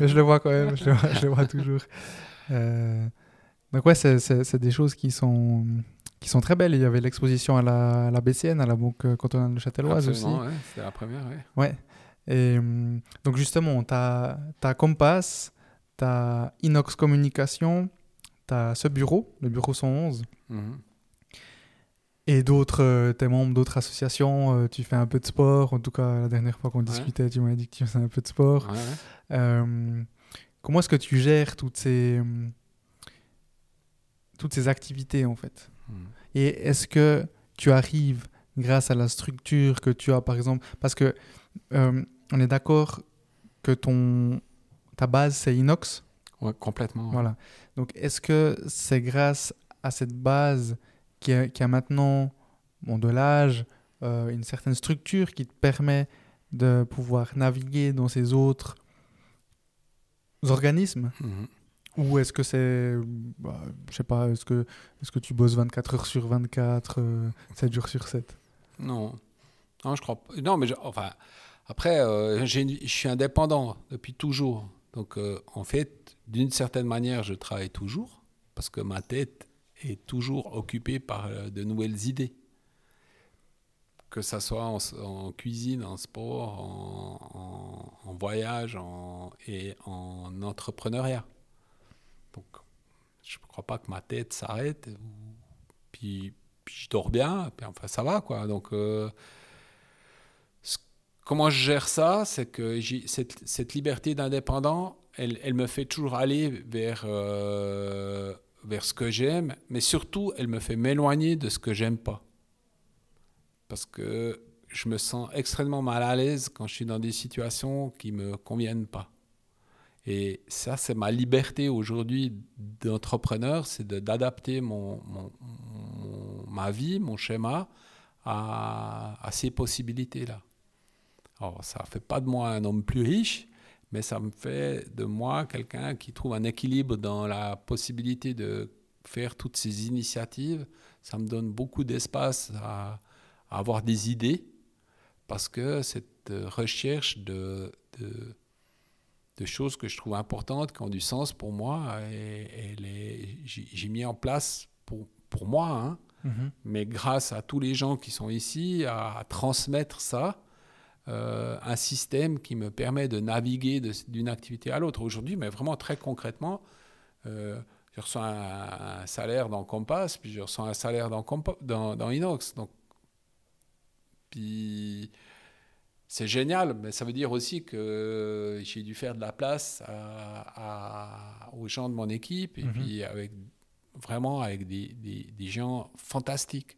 Mais je le vois quand même, je le vois, je le vois toujours. Euh, donc ouais, c'est- des choses qui sont, qui sont très belles. Il y avait l'exposition à la, à la BCN, à la Banque cantonale de Châtelloise aussi. Ouais, C'était la première, ouais. Ouais. Et hum, donc justement, tu as, Compass, tu as Inox Communication, tu as ce bureau, le bureau 111, Mhm. Et d'autres, tu es membre d'autres associations, euh, tu fais un peu de sport. En tout cas, la dernière fois qu'on discutait, tu m'as dit que tu faisais un peu de sport. Ouais, ouais. Euh, comment est-ce que tu gères toutes ces, hum, toutes ces activités en fait? Mhm. Et est-ce que tu arrives, grâce à la structure que tu as par exemple, parce que euh, on est d'accord que ton, ta base c'est Inox, Ouais, complètement. voilà. Donc est-ce que c'est grâce à cette base qui a, qui a maintenant bon, de l'âge, euh, une certaine structure qui te permet de pouvoir naviguer dans ces autres organismes Mhm. ou est-ce que c'est, bah, je sais pas, est-ce que, est que tu bosses 24 heures sur 24, euh, 7 jours sur 7 Non. Non, je crois pas. Non, mais je- enfin, après, euh, je suis indépendant depuis toujours. Donc, euh, en fait, d'une certaine manière, je travaille toujours parce que ma tête est toujours occupée par euh, de nouvelles idées. Que ça soit en, cuisine, en sport, en, en- en voyage et en entrepreneuriat. Donc, je ne crois pas que ma tête s'arrête. Puis, puis je dors bien, puis enfin ça va quoi. Donc euh, comment je gère ça, c'est que cette liberté d'indépendant, elle, elle me fait toujours aller vers euh, vers ce que j'aime, mais surtout elle me fait m'éloigner de ce que j'aime pas, parce que je me sens extrêmement mal à l'aise quand je suis dans des situations qui me conviennent pas. Et ça, c'est ma liberté aujourd'hui d'entrepreneur, c'est d'adapter mon- ma vie, mon schéma à, à ces possibilités-là. Alors, ça ne fait pas de moi un homme plus riche, mais ça me fait de moi quelqu'un qui trouve un équilibre dans la possibilité de faire toutes ces initiatives. Ça me donne beaucoup d'espace à, à avoir des idées, parce que cette recherche de, de de choses que je trouve importantes, qui ont du sens pour moi. Et, et les- j'ai mis en place pour, pour moi, hein, mais grâce à tous les gens qui sont ici, à, à transmettre ça, euh, un système qui me permet de naviguer d'une activité à l'autre. Aujourd'hui, mais vraiment très concrètement, euh, je reçois un, un salaire dans Compass, puis je reçois un salaire dans, dans, dans Inox. Donc, puis c'est génial, mais ça veut dire aussi que j'ai dû faire de la place à- à- aux gens de mon équipe et Mhm. puis avec vraiment avec des, des- des gens fantastiques.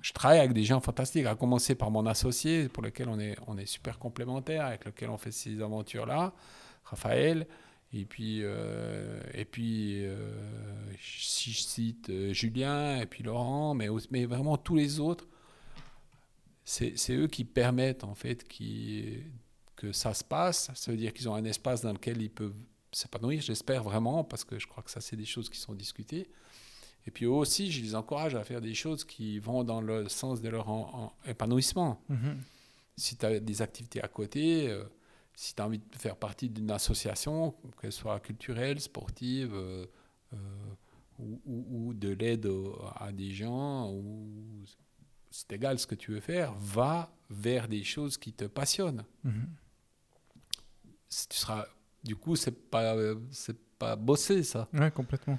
Je travaille avec des gens fantastiques, à commencer par mon associé pour lequel on est, on est super complémentaires, avec lequel on fait ces aventures-là, Raphaël. Et puis, euh, et puis euh, si je cite euh, Julien et puis Laurent, mais, mais vraiment tous les autres, c'est c'est eux qui permettent en fait qui, que ça se passe. Ça veut dire qu'ils ont un espace dans lequel ils peuvent s'épanouir, j'espère vraiment, parce que je crois que ça, c'est des choses qui sont discutées. Et puis eux aussi, je les encourage à faire des choses qui vont dans le sens de leur en- en- épanouissement. Si tu as des activités à côté, euh, si tu as envie de faire partie d'une association, qu'elle soit culturelle, sportive, euh, euh, ou, ou- ou de l'aide à des gens, ou c'est égal ce que tu veux faire, va vers des choses qui te passionnent. Si Tu seras, du coup, c'est pas, pas bosser ça. Ouais, complètement.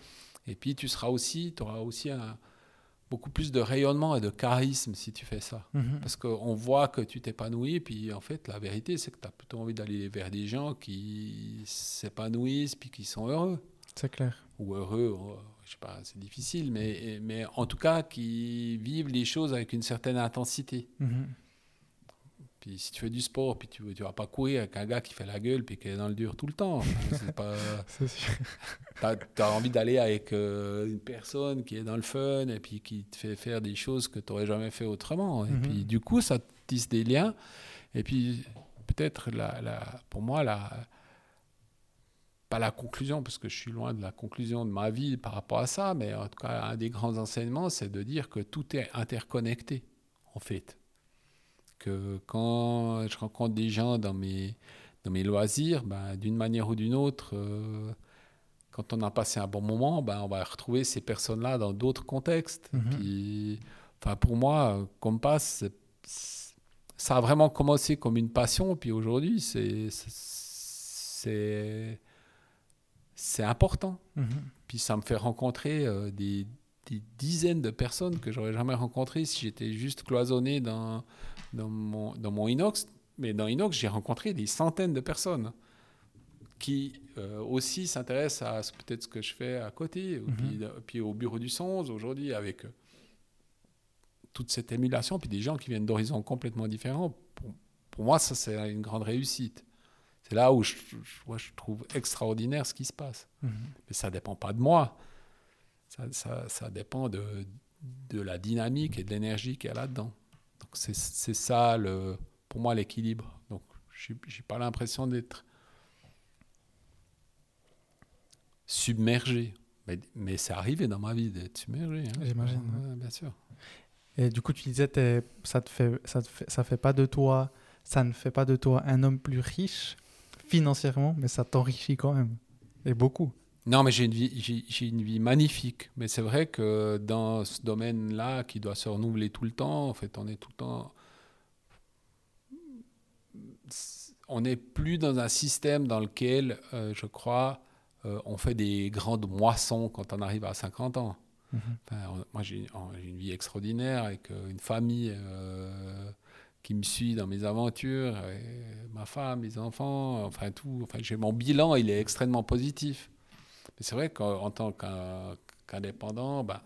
Et puis tu seras aussi, tu auras aussi un, beaucoup plus de rayonnement et de charisme si tu fais ça. Mhm. Parce qu'on voit que tu t'épanouis, puis en fait, la vérité, c'est que tu as plutôt envie d'aller vers des gens qui s'épanouissent, puis qui sont heureux. C'est clair. Ou heureux, euh, je sais pas, c'est difficile, mais, mais en tout cas, qui vivent les choses avec une certaine intensité. Mhm. Puis si tu fais du sport, puis tu ne vas pas courir avec un gars qui fait la gueule, puis qui est dans le dur tout le temps. tu as, envie d'aller avec euh, une personne qui est dans le fun, et puis qui te fait faire des choses que tu n'aurais jamais fait autrement. Et mhm. puis du coup, ça tisse des liens. Et puis peut-être, la, la, pour moi, la, pas la conclusion, parce que je suis loin de la conclusion de ma vie par rapport à ça, mais en tout cas, un des grands enseignements, c'est de dire que tout est interconnecté, en fait que quand je rencontre des gens dans mes, dans mes loisirs, ben, d'une manière ou d'une autre, euh, quand on a passé un bon moment, ben, on va retrouver ces personnes-là dans d'autres contextes. Mhm. enfin, pour moi, Compass, ça a vraiment commencé comme une passion, puis aujourd'hui, c'est important. Mhm. Puis ça me fait rencontrer euh, des, des, dizaines de personnes que j'aurais jamais rencontrées si j'étais juste cloisonné dans, dans mon, dans mon Inox, mais dans Inox, j'ai rencontré des centaines de personnes qui euh, aussi s'intéressent à peut-être ce que je fais à côté, puis, mhm. puis, au bureau du sens aujourd'hui avec euh, toute cette émulation, puis des gens qui viennent d'horizons complètement différents. Pour, moi, ça c'est une grande réussite. C'est là où je, je, trouve extraordinaire ce qui se passe. Mhm. Mais ça ne dépend pas de moi. Ça, ça, ça dépend de, de la dynamique et de l'énergie qu'il y a là-dedans c'est ça, le, pour moi, l'équilibre. Donc je n'ai pas l'impression d'être submergé. Mais, mais c'est arrivé dans ma vie d'être submergé. Hein. J'imagine. bien sûr. Et du coup, tu disais, ça te fait, ça te fait, ça fait pas de toi, ça ne fait pas de toi un homme plus riche financièrement, mais ça t'enrichit quand même. Et beaucoup. Non, mais j'ai une vie, j'ai, une vie magnifique. Mais c'est vrai que dans ce domaine-là, qui doit se renouveler tout le temps, en fait, on est tout le temps. On n'est plus dans un système dans lequel, euh, je crois, euh, on fait des grandes moissons quand on arrive à 50 ans. Mhm. moi, j'ai une vie extraordinaire avec euh, une famille qui me suit dans mes aventures, ma femme, mes enfants, enfin tout. Enfin, j'ai mon bilan, il est extrêmement positif. Mais c'est vrai qu'en tant qu'indépendant, bah,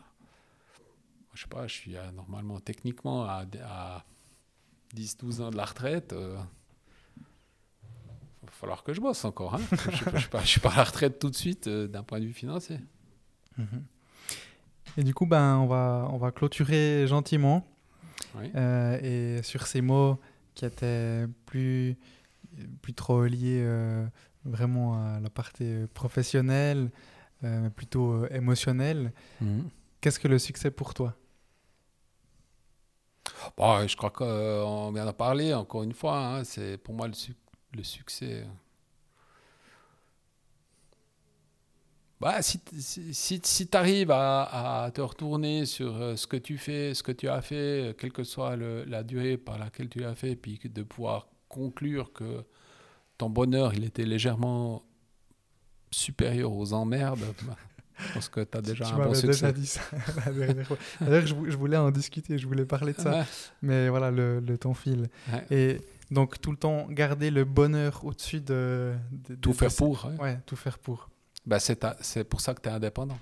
je sais pas, je suis normalement techniquement à, 10-12 ans de la retraite. Il euh, va falloir que je bosse encore. Hein. je ne suis, pas à la retraite tout de suite euh, d'un point de vue financier. Mhm. Et du coup, ben, on, va, on va clôturer gentiment. Euh, et sur ces mots qui étaient plus, plus trop liés vraiment à la partie professionnelle, euh, plutôt euh, émotionnelle. Mhm. Qu'est-ce que le succès pour toi? Bon, Je crois qu'on vient d'en parler encore une fois. Hein, c'est pour moi le, le succès. Bah, si, si, si tu arrives à, à, te retourner sur euh, ce que tu fais, ce que tu as fait, quelle que soit le, la durée par laquelle tu l'as fait, puis de pouvoir conclure que ton bonheur, il était légèrement supérieur aux emmerdes. Je pense que tu as déjà tu un bon succès. déjà dit ça D'ailleurs, je, voulais en discuter, je voulais parler de ça. Mais voilà, le, le temps file. Et donc, tout le temps, garder le bonheur au-dessus de, Tout faire pour. Ouais. tout faire pour. Bah, c'est pour ça que tu es indépendant.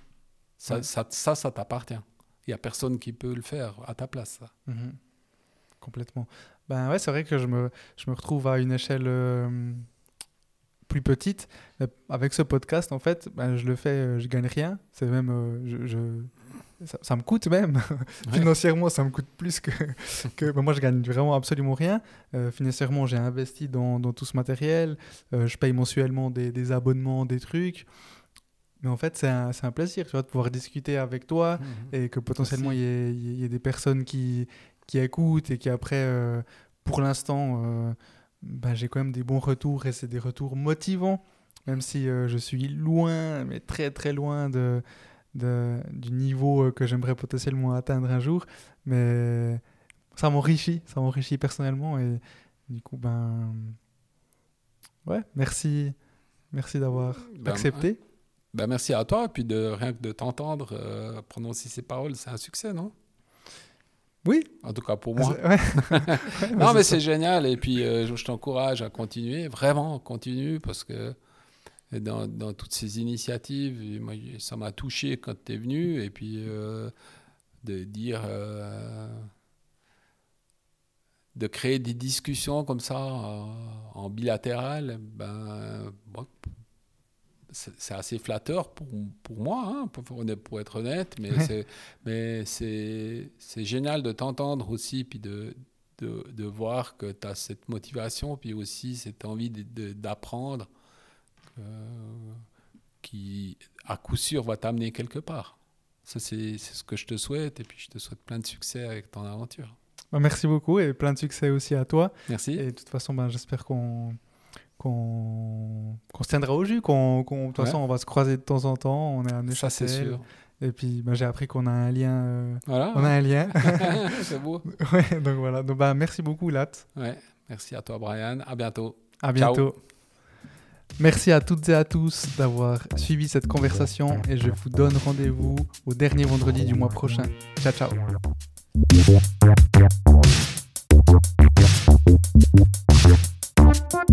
Ça, ça, ça, t'appartient. Il n'y a personne qui peut le faire à ta place. Ça. Mhm. Complètement. Ben ouais, c'est vrai que je me, je me retrouve à une échelle euh, plus petite. avec ce podcast, en fait, ben, je le fais, euh, je gagne rien. C'est même, euh, je, ça, me coûte même. financièrement, ça me coûte plus que. que ben, moi, je gagne vraiment absolument rien. financièrement, j'ai investi dans, dans, tout ce matériel. je paye mensuellement des, des, abonnements, des trucs. Mais en fait, c'est un, un, plaisir tu vois, de pouvoir discuter avec toi mmh et que potentiellement il y, y, ait des personnes qui, qui écoutent et qui après, euh, pour l'instant, euh, bah, j'ai quand même des bons retours et c'est des retours motivants, même si euh, je suis loin, mais très très loin de, de du niveau que j'aimerais potentiellement atteindre un jour. Mais ça m'enrichit, ça m'enrichit personnellement et du coup, ben ouais, merci, merci d'avoir ben, accepté. Ben merci à toi, et puis de rien que de t'entendre prononcer ces paroles, c'est un succès, non? Oui. En tout cas pour moi. non, mais c'est génial. Et puis, euh, je t'encourage à continuer. Vraiment, continue. Parce que dans, dans toutes ces initiatives, moi, ça m'a touché quand tu es venu. Et puis, euh, de dire. Euh, de créer des discussions comme ça en bilatéral, ben, c'est assez flatteur pour, pour moi, hein, pour, pour, être honnête, mais c'est génial de t'entendre aussi, puis de, de, de voir que tu as cette motivation, puis aussi cette envie d'apprendre euh, qui, à coup sûr, va t'amener quelque part. Ça, c'est ce que je te souhaite, et puis je te souhaite plein de succès avec ton aventure. Bah, merci beaucoup, et plein de succès aussi à toi. Merci. Et de toute façon, ben, j'espère qu'on qu'on se tiendra au jus, qu'on de toute façon on va se croiser de temps en temps, on est un Ça c'est sûr. Et puis bah, j'ai appris qu'on a un lien. Euh, voilà. On a hein. un lien. c'est beau. Donc voilà. Donc bah, merci beaucoup Lat. Merci à toi Brian. À bientôt. À bientôt. Merci à toutes et à tous d'avoir suivi cette conversation et je vous donne rendez-vous au dernier vendredi du mois prochain. Ciao ciao. What?